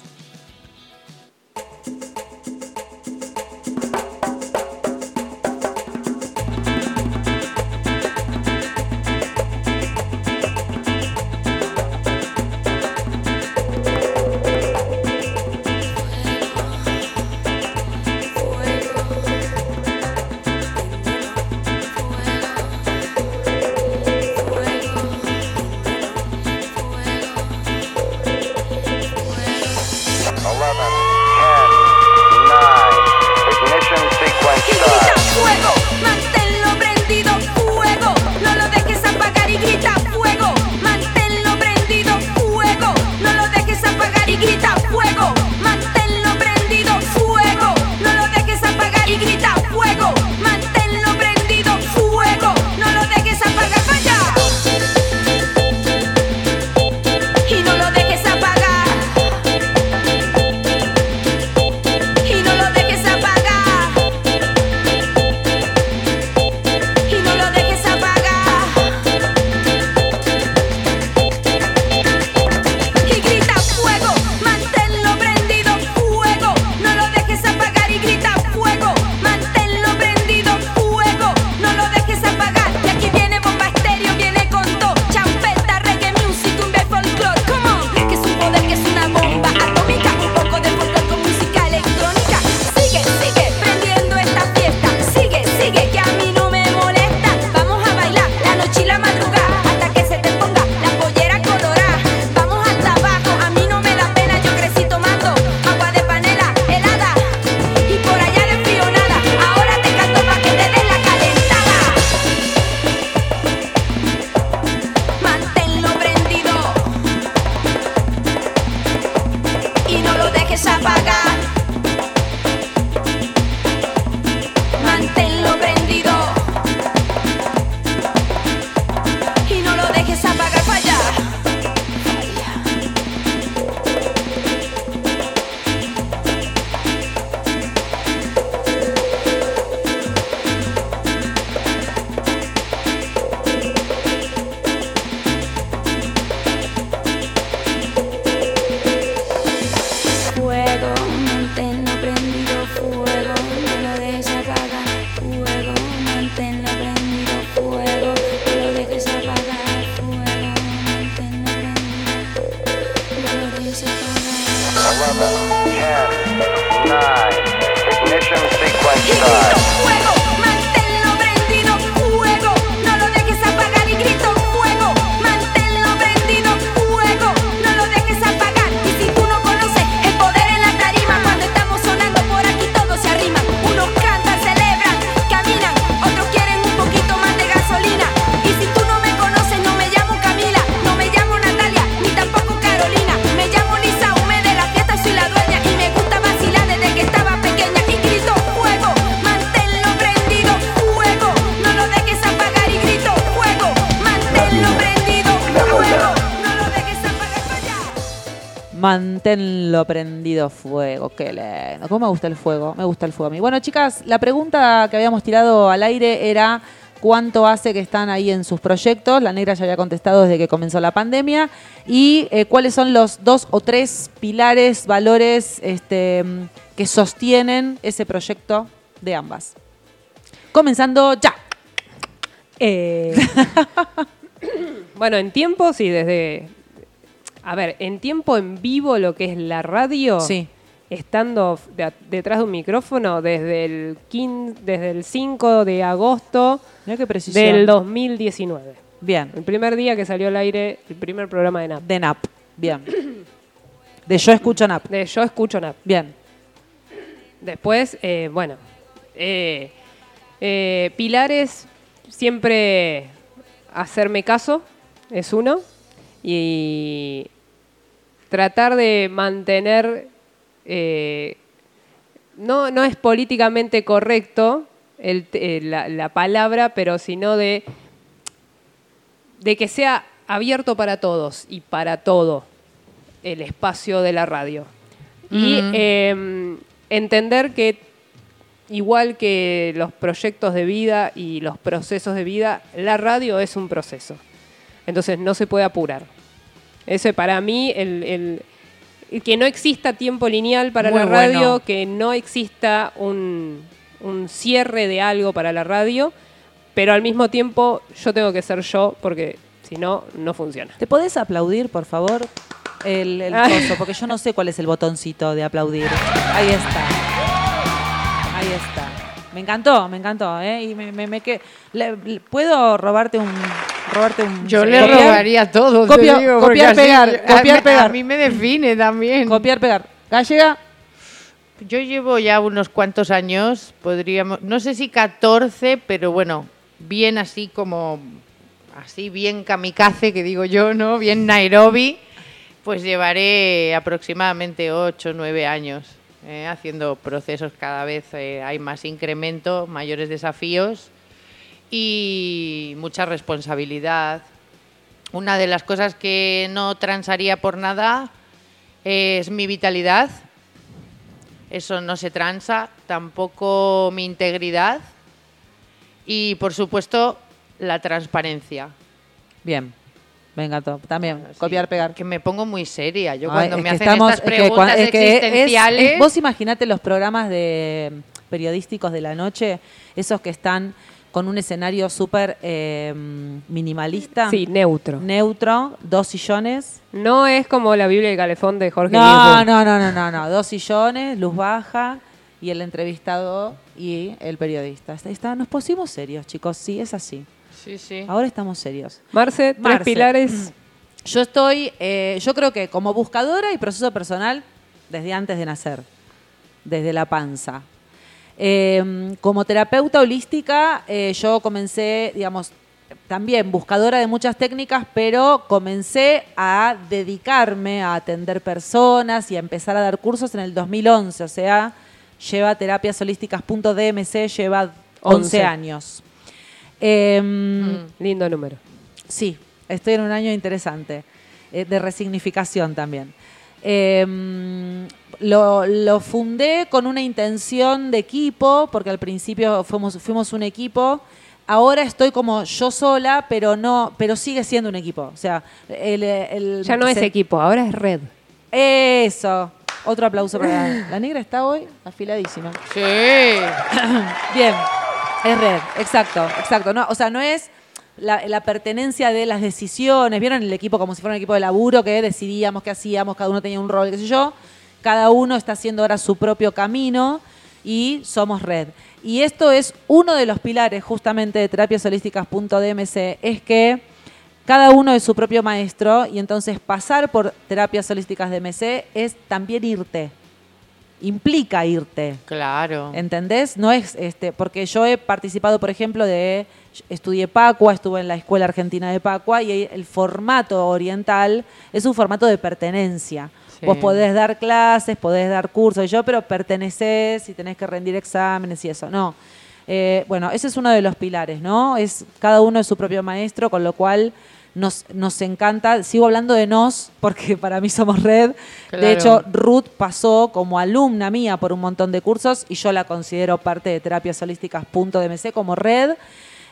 Prendido fuego, qué lindo. ¿Cómo me gusta el fuego? Me gusta el fuego a mí. Bueno, chicas, la pregunta que habíamos tirado al aire era cuánto hace que están ahí en sus proyectos. La negra ya había contestado desde que comenzó la pandemia. Y eh, cuáles son los dos o tres pilares, valores este, que sostienen ese proyecto de ambas. Comenzando ya. Eh, [LAUGHS] bueno, en tiempo, sí, desde. A ver, en tiempo en vivo, lo que es la radio, Sí. estando de- detrás de un micrófono desde el, 15 desde el 5 de agosto del 2019. Bien. El primer día que salió al aire el primer programa de NAP. De NAP. Bien. De Yo Escucho NAP. De Yo Escucho NAP. Bien. Después, eh, bueno, eh, eh, pilares, siempre hacerme caso, es uno, y tratar de mantener, eh, no, no es políticamente correcto el- eh, la, la palabra, pero sino de, de que sea abierto para todos y para todo el espacio de la radio. Y eh, entender que igual que los proyectos de vida y los procesos de vida, la radio es un proceso. Entonces no se puede apurar. Ese para mí, el, el- el que no exista tiempo lineal para Muy la radio, bueno. que no exista un, un cierre de algo para la radio, pero al mismo tiempo yo tengo que ser yo porque si no, no funciona. ¿Te podés aplaudir, por favor? El, el Ay. coso, porque yo no sé cuál es el botoncito de aplaudir. Ahí está. Ahí está. Me encantó, me encantó, ¿eh? Y me, me, me que- le- le- ¿Puedo robarte un... Robarte un Yo le copiar? robaría todo. te Copia- digo, copiar, así- pegar, a- copiar, a, pegar. mí me define también. Copiar, pegar. Gallega, Yo llevo ya unos cuantos años, podríamos, no sé si 14, pero bueno, bien así como, así bien kamikaze, que digo yo, ¿no? Bien Nairobi, pues llevaré aproximadamente 8 9 años eh, haciendo procesos cada vez, eh, hay más incremento, mayores desafíos y mucha responsabilidad. Una de las cosas que no transaría por nada es mi vitalidad. Eso no se transa, tampoco mi integridad y, por supuesto, la transparencia. bien. Me encantó. También, Sí, copiar, pegar. Que me pongo muy seria. Yo Ay, cuando es me hacen estamos- estas es preguntas es que es- existenciales... es- vos imaginate los programas de periodísticos de la noche, esos que están con un escenario súper eh, minimalista, Sí, neutro. neutro, dos sillones. No es como la Biblia del Calefón de Jorge No, no, no, no, no, no, dos sillones, luz baja y el entrevistado y el periodista. Está, está- nos pusimos serios, chicos, sí, es así. Sí, sí. Ahora estamos serios. Marce, tres Marce. pilares. [CLEARS THROAT] Yo estoy, eh, yo creo que como buscadora y proceso personal desde antes de nacer, desde la panza. Eh, como terapeuta holística, eh, yo comencé, digamos, también buscadora de muchas técnicas, pero comencé a dedicarme a atender personas y a empezar a dar cursos en el 2011, o sea, lleva terapiasholísticas.dmc, lleva 11 Once. años. Em, Lindo número. Sí, estoy en un año interesante, eh, de resignificación también. Eh, lo, lo fundé con una intención de equipo, porque al principio fuimos, fuimos un equipo. Ahora estoy como yo sola, pero no, pero sigue siendo un equipo. O sea, el, el- Ya no es equipo, ahora es red. Eso. Otro aplauso para la, la negra está hoy afiladísima. Sí. [COUGHS] Bien, es red, exacto, exacto. No, o sea, no es la, pertenencia de las decisiones. ¿Vieron el equipo como si fuera un equipo de laburo que decidíamos qué hacíamos, cada uno tenía un rol, qué sé yo? Cada uno está haciendo ahora su propio camino y somos red. Y esto es uno de los pilares justamente de terapiasholísticas.dmc, es que cada uno es su propio maestro y entonces pasar por terapias holísticas DMC es también irte. Implica irte. Claro. ¿Entendés? No es este, porque yo he participado, por ejemplo, de estudié Pacua, estuve en la Escuela Argentina de Pacua y el formato oriental es un formato de pertenencia. Sí. Vos podés dar clases, podés dar cursos y yo, pero perteneces y tenés que rendir exámenes y eso. No. Eh, bueno, ese es uno de los pilares, ¿no? Es cada uno es su propio maestro, con lo cual nos, nos encanta. Sigo hablando de nos, porque [LAUGHS] para mí somos red. Claro. De hecho, Ruth pasó como alumna mía por un montón de cursos y yo la considero parte de terapiasholísticas.dmc como red.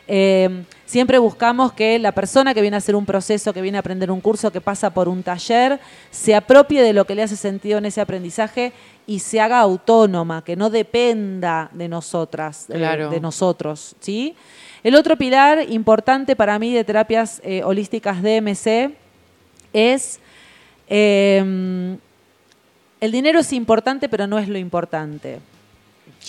Eh, siempre buscamos que la persona que viene a hacer un proceso, que viene a aprender un curso, que pasa por un taller, se apropie de lo que le hace sentido en ese aprendizaje y se haga autónoma, que no dependa de nosotras, eh, Claro. de nosotros, ¿sí? El otro pilar importante para mí de terapias eh, holísticas DMC es eh, el dinero es importante, pero no es lo importante.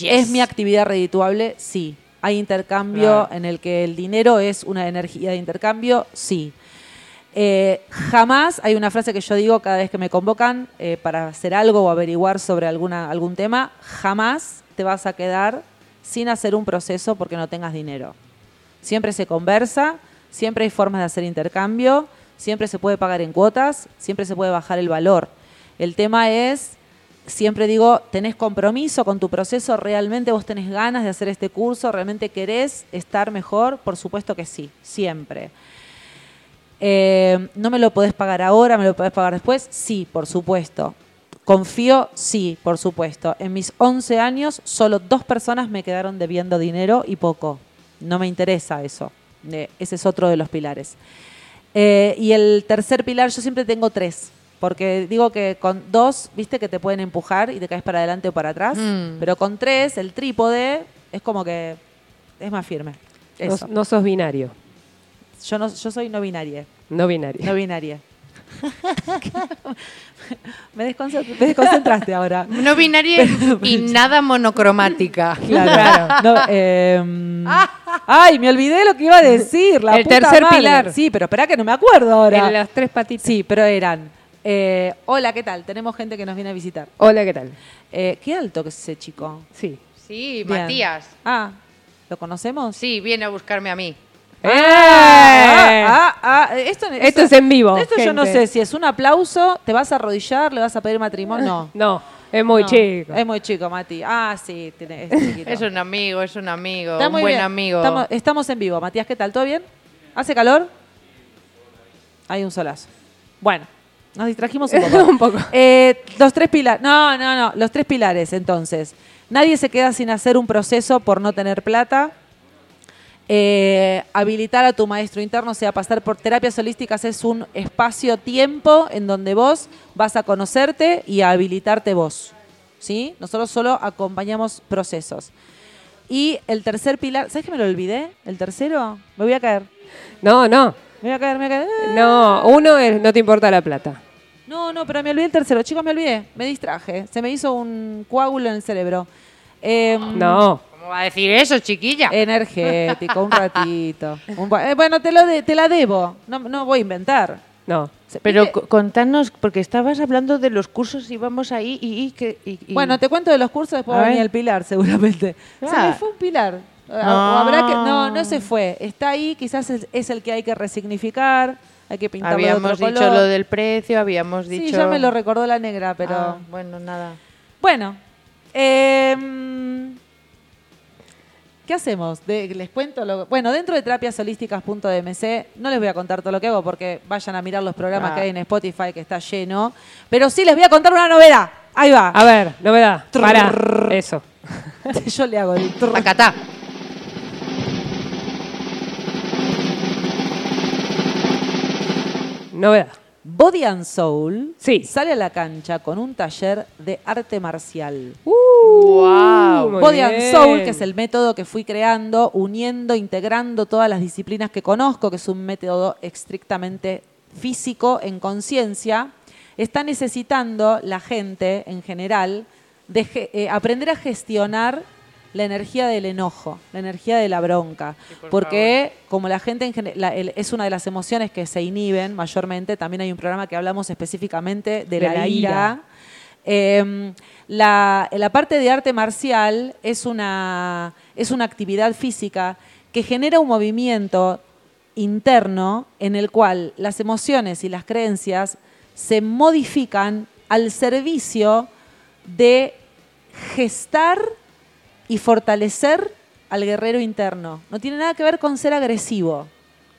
¿Es mi actividad redituable? Sí. ¿Hay intercambio Claro. en el que el dinero es una energía de intercambio? Sí. Eh, jamás hay una frase que yo digo cada vez que me convocan eh, para hacer algo o averiguar sobre alguna, algún tema, jamás te vas a quedar sin hacer un proceso porque no tengas dinero. Siempre se conversa, siempre hay formas de hacer intercambio, siempre se puede pagar en cuotas, siempre se puede bajar el valor. El tema es, siempre digo, tenés compromiso con tu proceso, realmente vos tenés ganas de hacer este curso, realmente querés estar mejor, por supuesto que sí, siempre. Eh, ¿No me lo podés pagar ahora? ¿Me lo podés pagar después? Sí, por supuesto. Confío, sí, por supuesto. En mis 11 años, solo dos personas me quedaron debiendo dinero y poco. No me interesa eso. Eh, ese es otro de los pilares. Eh, y el tercer pilar, yo siempre tengo tres. Porque digo que con dos, viste que te pueden empujar y te caes para adelante o para atrás. Mm. Pero con tres, el trípode es como que es más firme. No, Eso. no sos binario. Yo, no, yo soy no binaria. No binario. No binaria. [LAUGHS] me, desconcent- me desconcentraste ahora. No binaria [LAUGHS] y nada monocromática. [LAUGHS] Claro. No, em, ay, me olvidé lo que iba a decir. La El puta tercer madre. pilar. Sí, pero espera que no me acuerdo ahora. En las tres patitas. Sí, pero eran. Eh, hola, ¿qué tal? Tenemos gente que nos viene a visitar. Hola, ¿qué tal? Eh, qué alto que es ese chico. Sí. Sí, Bien. Matías. Ah, ¿lo conocemos? Sí, viene a buscarme a mí. ¡Eh! Ah, ah, ah, esto, Esto es en vivo, Esto yo no sé si es un aplauso, te vas a arrodillar, le vas a pedir matrimonio. No. No, es muy No, chico. Es muy chico, Mati. Ah, sí, tiene, es. [LAUGHS] Es un amigo, es un amigo, Está un muy buen bien. amigo. Estamos, estamos en vivo. Matías, ¿qué tal? ¿Todo bien? ¿Hace calor? Hay un solazo. Bueno, nos distrajimos un [LAUGHS] poco. Un poco. Eh, los tres pilares. No, no, no. Los tres pilares, entonces. Nadie se queda sin hacer un proceso por no tener plata. Eh, habilitar a tu maestro interno, o sea, pasar por terapias holísticas es un espacio-tiempo en donde vos vas a conocerte y a habilitarte vos. ¿Sí? Nosotros solo acompañamos procesos. Y el tercer pilar, ¿sabes que me lo olvidé? ¿El tercero? Me voy a caer. No, no. Me voy a caer, me voy a caer. ¡Ah! No, uno es no te importa la plata. No, no, pero me olvidé el tercero. Chicos, me olvidé. Me distraje. Se me hizo un coágulo en el cerebro. Em, No. ¿Cómo va a decir eso, chiquilla? Energético, un ratito. Un eh, bueno, te, lo de- te la debo. No, no voy a inventar. No. Se- Pero contanos, porque estabas hablando de los cursos y vamos ahí y, y que... y- y- Bueno, te cuento de los cursos, después va a venir el pilar, seguramente. Se Ah. me fue un pilar. O No. habrá que, no, no se fue. Está ahí, quizás es, es el que hay que resignificar, hay que pintarlo de habíamos otro dicho color. lo del precio, habíamos dicho... Sí, ya me lo recordó la negra, pero... Ah, bueno, nada. Bueno, em, ¿qué hacemos? De- les cuento lo Bueno, dentro de terapiasholísticas.dmc no les voy a contar todo lo que hago porque vayan a mirar los programas Ah. que hay en Spotify que está lleno, pero sí les voy a contar una novedad. Ahí va. A ver, novedad. Para. Eso. [LAUGHS] Yo le hago el trrr. Novedad. Body and Soul Sí. sale a la cancha con un taller de arte marcial. Wow. muy Body and. Soul, que es el método que fui creando, uniendo, integrando todas las disciplinas que conozco, que es un método estrictamente físico en conciencia, está necesitando la gente en general de eh, aprender a gestionar la energía del enojo, la energía de la bronca. Porque como la gente en gene- la- el- es una de las emociones que se inhiben mayormente, también hay un programa que hablamos específicamente de, De la, la ira. ira. Eh, la, la parte de arte marcial es una, es una actividad física que genera un movimiento interno en el cual las emociones y las creencias se modifican al servicio de gestar y fortalecer al guerrero interno. No tiene nada que ver con ser agresivo.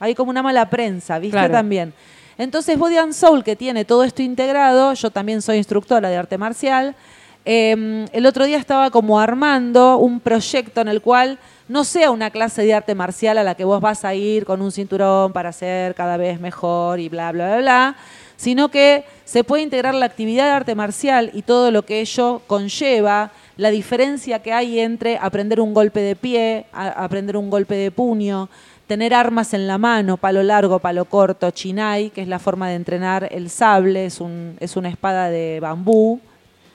Hay como una mala prensa, ¿viste? Claro. También. Entonces, Body and Soul, que tiene todo esto integrado, yo también soy instructora de arte marcial, eh, el otro día estaba como armando un proyecto en el cual no sea una clase de arte marcial a la que vos vas a ir con un cinturón para ser cada vez mejor y bla, bla, bla, bla, sino que se puede integrar la actividad de arte marcial y todo lo que ello conlleva, la diferencia que hay entre aprender un golpe de pie, aprender un golpe de puño, tener armas en la mano, palo largo, palo corto, chinai, que es la forma de entrenar el sable, es, un, es una espada de bambú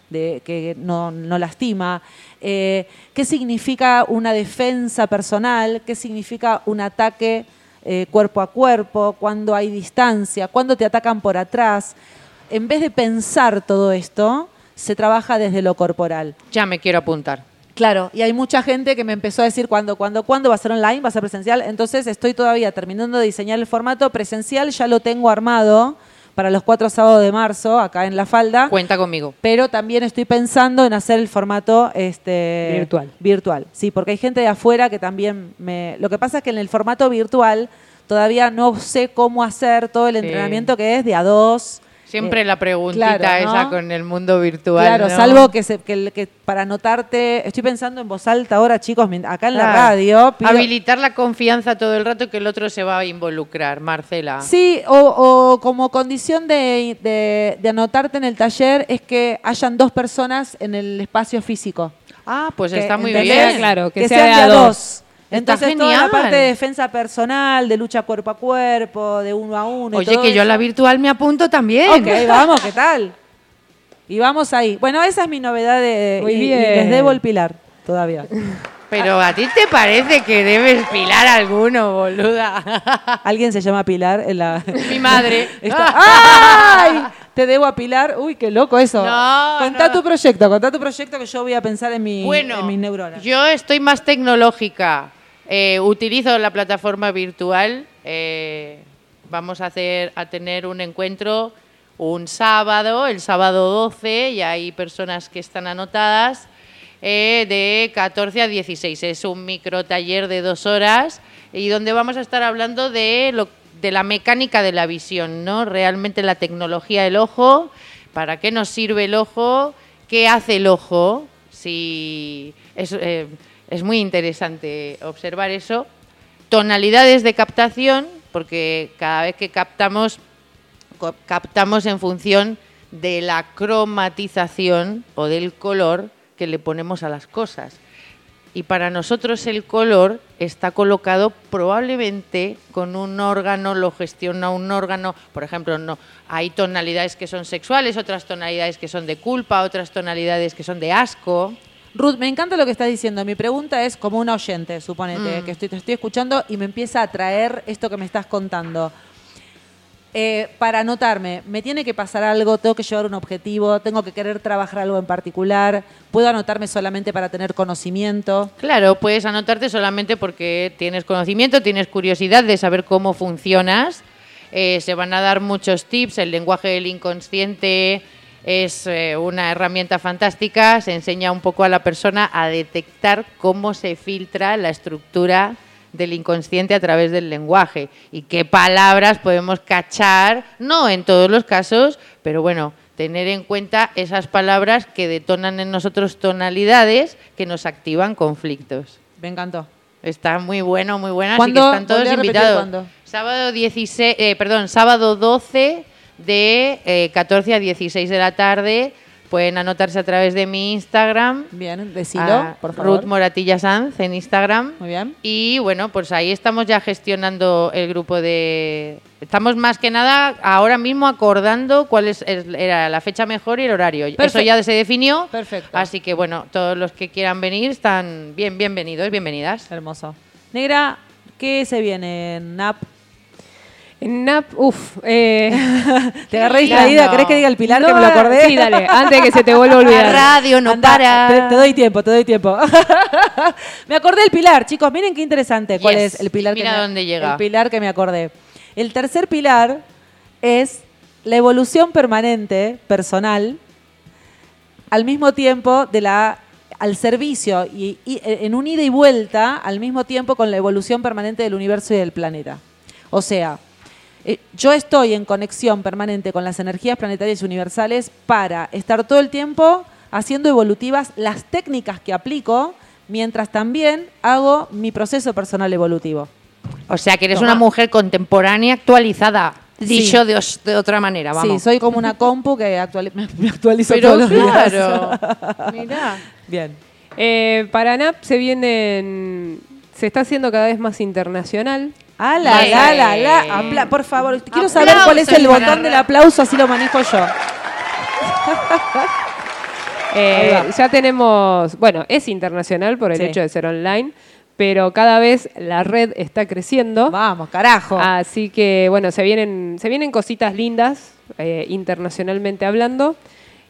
de, que no, no lastima, eh, qué significa una defensa personal, qué significa un ataque eh, cuerpo a cuerpo, cuando hay distancia, cuando te atacan por atrás. En vez de pensar todo esto, se trabaja desde lo corporal. Ya me quiero apuntar. Claro, y hay mucha gente que me empezó a decir cuándo, cuándo, cuándo va a ser online, va a ser presencial. Entonces estoy todavía terminando de diseñar el formato presencial, ya lo tengo armado para los cuatro sábados de marzo, acá en La Falda. Cuenta conmigo. Pero también estoy pensando en hacer el formato este, Virtual. Virtual, sí, porque hay gente de afuera que también me... Lo que pasa es que en el formato virtual todavía no sé cómo hacer todo el Sí. entrenamiento que es de a dos. Siempre Eh, la preguntita claro, ¿no? esa con el mundo virtual. Claro, ¿no? salvo que, se, que, el- que para anotarte, estoy pensando en voz alta ahora, chicos, acá en la radio. pido- Habilitar la confianza todo el rato que el otro se va a involucrar, Marcela. Sí, o, o como condición de, de- de anotarte en el taller es que hayan dos personas en el espacio físico. Ah, pues Que- está muy ¿entendés? bien. Claro, que que sea sean de de a a dos. dos. Entonces toda la parte de defensa personal, de lucha cuerpo a cuerpo, de uno a uno. y Oye, todo que yo a la virtual me apunto también. Ok, vamos, ¿qué tal? Y vamos ahí. Bueno, esa es mi novedad de... Muy y- y les debo el pilar todavía. Pero a ti te parece que debes pilar alguno, boluda. [LAUGHS] Alguien se llama Pilar en la... Mi madre. [LAUGHS] Está- ¡Ay! Te debo a Pilar. Uy, qué loco eso. No, contá no. tu proyecto, contá tu proyecto que yo voy a pensar en, mi, Bueno, en mis neuronas. yo estoy más tecnológica. Eh, utilizo la plataforma virtual. eh, vamos a tener un encuentro un sábado, el sábado 12, y hay personas que están anotadas, eh, de 14 a 16. Es un micro taller de dos horas y donde vamos a estar hablando de, lo, de la mecánica de la visión, ¿no? Realmente la tecnología del ojo, para qué nos sirve el ojo, qué hace el ojo, si es, es muy interesante observar eso. Tonalidades de captación, porque cada vez que captamos, captamos en función de la cromatización o del color que le ponemos a las cosas. Y para nosotros el color está colocado probablemente con un órgano, lo gestiona un órgano, por ejemplo, no hay tonalidades que son sexuales, otras tonalidades que son de culpa, otras tonalidades que son de asco. Ruth, me encanta lo que estás diciendo. Mi pregunta es como una oyente, suponete, Mm. que estoy, te estoy escuchando y me empieza a atraer esto que me estás contando. Eh, para anotarme, ¿me tiene que pasar algo? ¿Tengo que llevar un objetivo? ¿Tengo que querer trabajar algo en particular? ¿Puedo anotarme solamente para tener conocimiento? Claro, puedes anotarte solamente porque tienes conocimiento, tienes curiosidad de saber cómo funcionas. Eh, se van a dar muchos tips. El lenguaje del inconsciente es eh, una herramienta fantástica. Se enseña un poco a la persona a detectar cómo se filtra la estructura del inconsciente a través del lenguaje y qué palabras podemos cachar, no en todos los casos, pero bueno, tener en cuenta esas palabras que detonan en nosotros tonalidades que nos activan conflictos. Me encantó. Está muy bueno, muy buena, así que están todos invitados. Sábado 16, eh, perdón, sábado 12 de eh, 14 a 16 de la tarde. pueden anotarse a través de mi Instagram. Bien, decilo, por favor. Ruth Moratilla Sanz en Instagram. Muy bien. Y bueno, pues ahí estamos ya gestionando el grupo de... Estamos más que nada ahora mismo acordando cuál es, era la fecha mejor y el horario. Eso ya se definió. Perfecto. Así que bueno, todos los que quieran venir están bien, bienvenidos, bienvenidas. Hermoso. Negra, ¿qué se viene en NAP? En NAP, uff. Eh, [LAUGHS] Te agarré distraída, No. ¿querés que diga el pilar no, que me lo acordé? Sí, dale, antes de que se te vuelva a La olvidar. radio no Anda, para. Te, te doy tiempo, te doy tiempo. [LAUGHS] me acordé del pilar, chicos. Miren qué interesante. ¿Cuál es el pilar? Mira que me, dónde llega. El pilar que me acordé. El tercer pilar es la evolución permanente, personal, al mismo tiempo de la al servicio y, y en un ida y vuelta al mismo tiempo con la evolución permanente del universo y del planeta. O sea, eh, yo estoy en conexión permanente con las energías planetarias universales para estar todo el tiempo haciendo evolutivas las técnicas que aplico, mientras también hago mi proceso personal evolutivo. O sea, que eres Toma. una mujer contemporánea actualizada. Sí. Dicho de, os- de otra manera, vamos. Sí, soy como una compu que actuali- me, [LAUGHS] me actualizo Pero todos los días. claro. [LAUGHS] Mira. Bien. Eh, para NAP se vienen. Se está haciendo cada vez más internacional. ¡Ala, Bien. la, la, la! Apla- por favor, quiero saber cuál es el botón del aplauso, así lo manejo yo. [LAUGHS] Eh, ya tenemos, bueno, es internacional por el Sí. hecho de ser online, pero cada vez la red está creciendo. Vamos, carajo. Así que bueno, se vienen, se vienen cositas lindas, eh, internacionalmente hablando.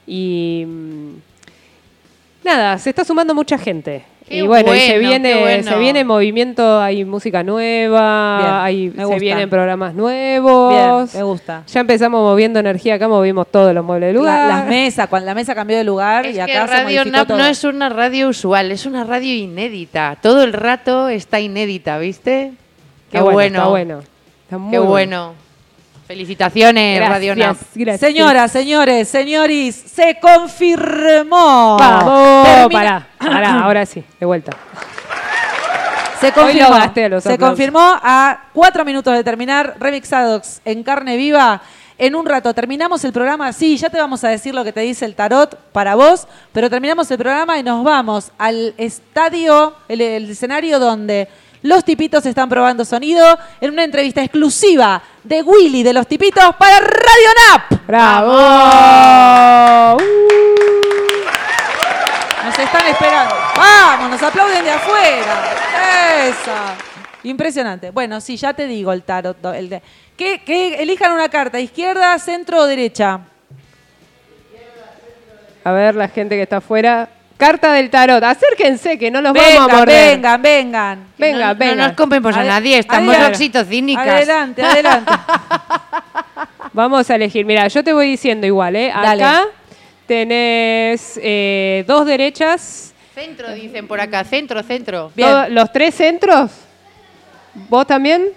Y mm, nada, se está sumando mucha gente. Qué y bueno, y se bueno, viene, bueno. se viene movimiento, hay música nueva, Bien, hay, se gusta. vienen programas nuevos. Bien, me gusta. Ya empezamos moviendo energía acá, movimos todos los muebles del La- lugar. las mesas, cuando la mesa cambió de lugar Es y que acá se Radio modificó NAP todo. no es una radio usual, es una radio inédita. Todo el rato está inédita, ¿viste? Qué Está bueno. Está bueno. Está muy Qué bueno. Felicitaciones, Gracias, Radio NAP. gracias. Señoras, señores, señoris, se confirmó. Vamos, Termina- pará, pará, [CLEARS THROAT] ahora sí, de vuelta. Se confirmó, lo gasté los se confirmó a cuatro minutos de terminar Remixados en carne viva. En un rato terminamos el programa. Sí, ya te vamos a decir lo que te dice el tarot para vos, pero terminamos el programa y nos vamos al estadio, el, el escenario donde los tipitos están probando sonido en una entrevista exclusiva de Willy de los tipitos para Radio Nap. ¡Bravo! Nos están esperando. Vamos, nos aplauden de afuera. Esa. Impresionante. Bueno, sí, ya te digo el tarot. El de- que, que elijan una carta, izquierda, centro o derecha. A ver, la gente que está afuera. Carta del tarot. Acérquense, que no los vamos a Vengan, morder. vengan, vengan. Venga, no, venga. No nos compremos a nadie, estamos oxitocínicas. Adelante, adelante. [LAUGHS] Vamos a elegir. Mira, yo te voy diciendo igual, ¿eh? Dale. Acá tenés eh, dos derechas. Centro, dicen por acá, centro, centro. Bien. ¿Los tres centros? ¿Vos también?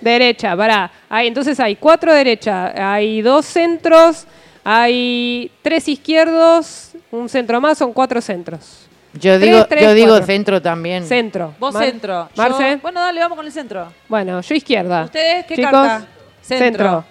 Derecha, pará. Hay, entonces hay cuatro derechas, hay dos centros, hay tres izquierdos, un centro más, son cuatro centros. Yo Tres, digo, tres, yo digo cuatro. centro también. Centro. Vos Mar- centro. Yo- Marce. bueno, dale, vamos con el centro. Bueno, yo izquierda. ¿Ustedes qué Chicos, carta? Centro. Centro.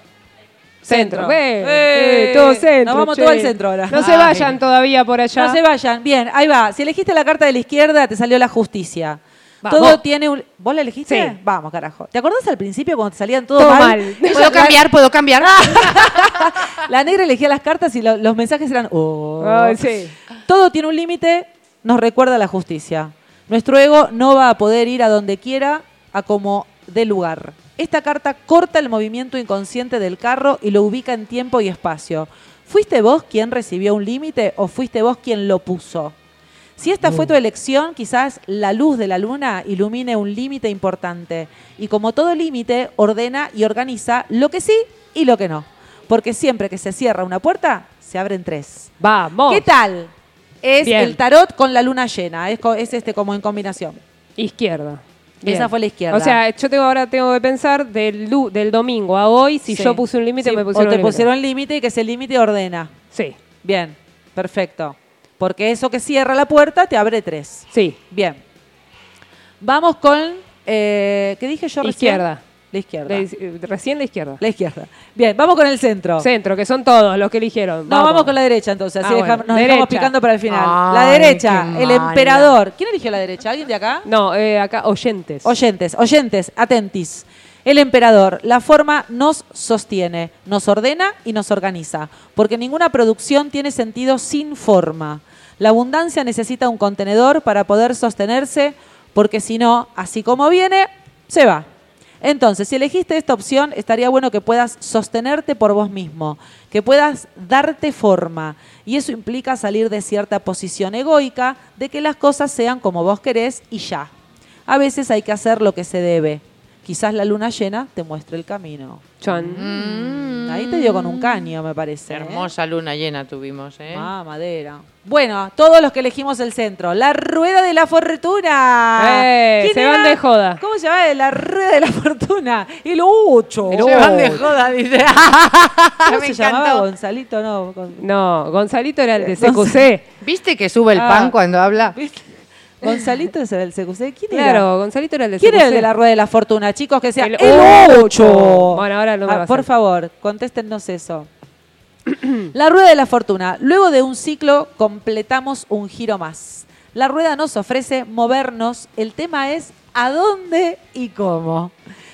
Centro. Ve, Eh, eh, todo centro. nos vamos che. todo al centro ahora. No se Ay. vayan todavía por allá. No se vayan. Bien, ahí va. Si elegiste la carta de la izquierda, te salió la justicia. Vamos. Todo tiene un... ¿Vos la elegiste? Sí. Vamos, carajo. ¿Te acordás al principio cuando te salían todo, Todo mal? mal. [LAUGHS] ¿Puedo cambiar? ¿Puedo cambiar? [LAUGHS] La negra elegía las cartas y lo- los mensajes eran... "Oh". Sí. Todo tiene un límite, nos recuerda la justicia. Nuestro ego no va a poder ir a donde quiera, a como dé lugar. Esta carta corta el movimiento inconsciente del carro y lo ubica en tiempo y espacio. ¿Fuiste vos quien recibió un límite o fuiste vos quien lo puso? Si esta fue tu elección, quizás la luz de la luna ilumine un límite importante. Y como todo límite, ordena y organiza lo que sí y lo que no. Porque siempre que se cierra una puerta, se abren tres. Vamos. ¿Qué tal? Es Bien. el tarot con la luna llena. Es, co- es este como en combinación. Izquierda. Esa fue la izquierda. O sea, yo tengo ahora tengo que pensar del, lu- del domingo a hoy, si Sí. yo puse un límite, Sí, me pusieron O te límite. pusieron límite y que ese límite ordena. Sí, Bien, perfecto. Porque eso que cierra la puerta te abre tres. sí. Bien. Vamos con. eh, ¿Qué dije yo recién? Izquierda. La izquierda. La eh, recién la izquierda. La izquierda. Bien, vamos con el centro. Centro, que son todos los que eligieron. No, vamos con la derecha entonces, así Ah, dejamos- bueno. nos dejamos picando para el final. la derecha, el emperador. ¿Quién eligió la derecha? ¿Alguien de acá? No, eh, acá, oyentes. Oyentes, oyentes, atentis. El emperador, la forma nos sostiene, nos ordena y nos organiza, porque ninguna producción tiene sentido sin forma. La abundancia necesita un contenedor para poder sostenerse, porque si no, así como viene, se va. Entonces, si elegiste esta opción, estaría bueno que puedas sostenerte por vos mismo, que puedas darte forma. Y eso implica salir de cierta posición egoica, de que las cosas sean como vos querés y ya. A veces hay que hacer lo que se debe. Quizás la luna llena te muestre el camino. Chan. Ahí te dio con un caño, me parece. ¿eh? Hermosa luna llena tuvimos, ¿eh? Ah, madera. Bueno, todos los que elegimos el centro. La rueda de la fortuna. Eh, ¿Quién se van era? de joda. ¿Cómo se llama? La rueda de la fortuna. El 8. El Se van de joda, dice. [LAUGHS] ¿Cómo [LAUGHS] Me se llamaba encantó. Gonzalito? No, Gon- No, Gonzalito era el de. CQC. ¿Viste que sube el Ah. pan cuando habla? ¿Viste? Gonzalito es el CQC. ¿Quién era? Claro, Gonzalito era el de ¿Quién CQC. era el de la rueda de la fortuna, chicos? Que sea El el ocho. 8. Bueno, ahora no me va a Por favor, contéstenos eso. [CLEARS THROAT] la rueda de la fortuna. Luego de un ciclo completamos un giro más. La rueda nos ofrece movernos. El tema es a dónde y cómo.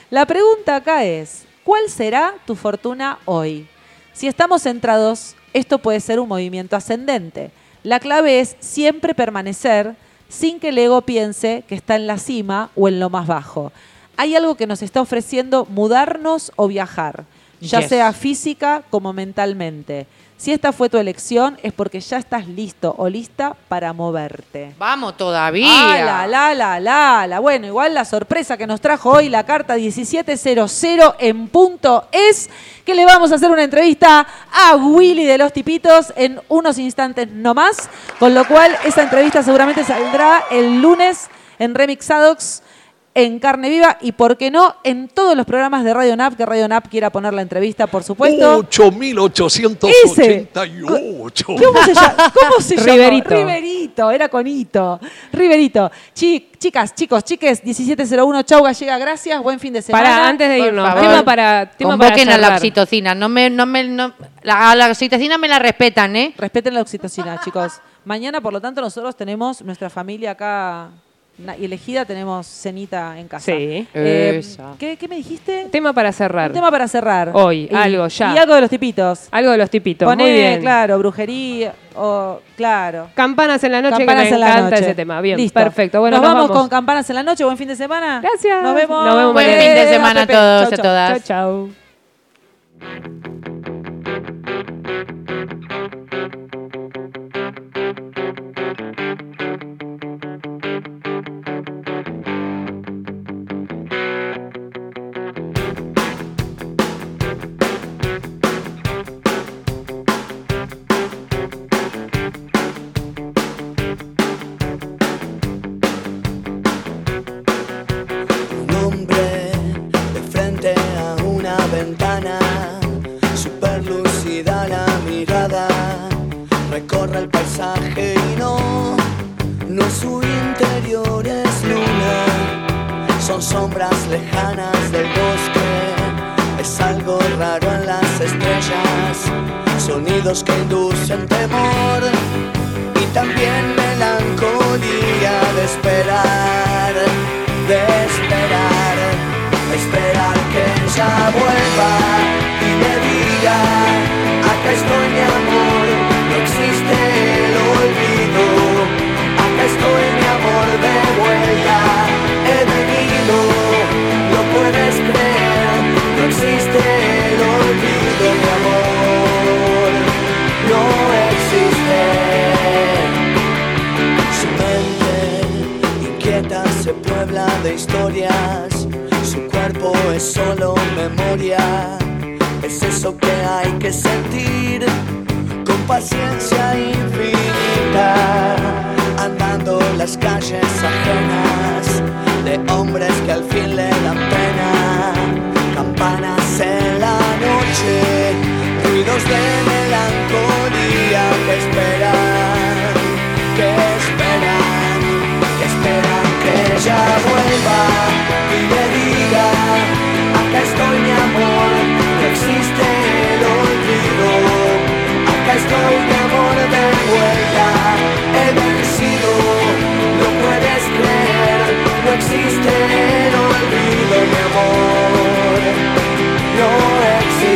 La pregunta acá es, ¿cuál será tu fortuna hoy? Si estamos centrados, esto puede ser un movimiento ascendente. La clave es siempre permanecer sin que el ego piense que está en la cima o en lo más bajo. Hay algo que nos está ofreciendo mudarnos o viajar, ya Yes. sea física como mentalmente. Si esta fue tu elección es porque ya estás listo o lista para moverte. Vamos todavía. Ah, la, la, la, la, la. Bueno, igual la sorpresa que nos trajo hoy la carta 1700 en punto es que le vamos a hacer una entrevista a Willy de los Tipitos en unos instantes no más, con lo cual esa entrevista seguramente saldrá el lunes en Remixadox en carne viva y, por qué no, en todos los programas de Radio NAP, que Radio NAP quiera poner la entrevista, por supuesto. 8888. ¿Cómo se llama? ¿Cómo se? Riverito. Riverito, era con hito. Riverito. Chi- chicas, chicos, chiques, 1701, chau gallega, gracias, buen fin de semana. Para, antes de irnos, tema para, tema para Convoquen a la oxitocina. No me, no me, no- la, a la oxitocina me la respetan, ¿eh? Respeten la oxitocina, chicos. Mañana, por lo tanto, nosotros tenemos nuestra familia acá y elegida, tenemos cenita en casa. Sí. Eh. ¿qué, qué me dijiste? Tema para cerrar. Un tema para cerrar. Hoy, Y- algo, ya. Y algo de los tipitos. Algo de los tipitos. Poné, Muy bien. claro, brujería, o, claro. Campanas en la noche, Campanas que me en la encanta noche. ese tema. Bien, Listo. perfecto. Bueno, nos, nos, vamos, con campanas en la noche. Buen fin de semana. Gracias. Nos vemos. Nos vemos Buen fin de semana a todos, Chau, a todas. Chao, chao. Sombras lejanas del bosque, es algo raro en las estrellas, sonidos que inducen temor y también melancolía de esperar, de esperar, esperar que ella vuelva es solo memoria, es eso que hay que sentir con paciencia infinita, andando las calles ajenas de hombres que al fin le dan pena, campanas en la noche, ruidos de melancolía que esperan, que esperan, que esperan que ella vuelva estoy de amor de vuelta, he vencido, no puedes creer, no existe el olvido mi amor, no existe.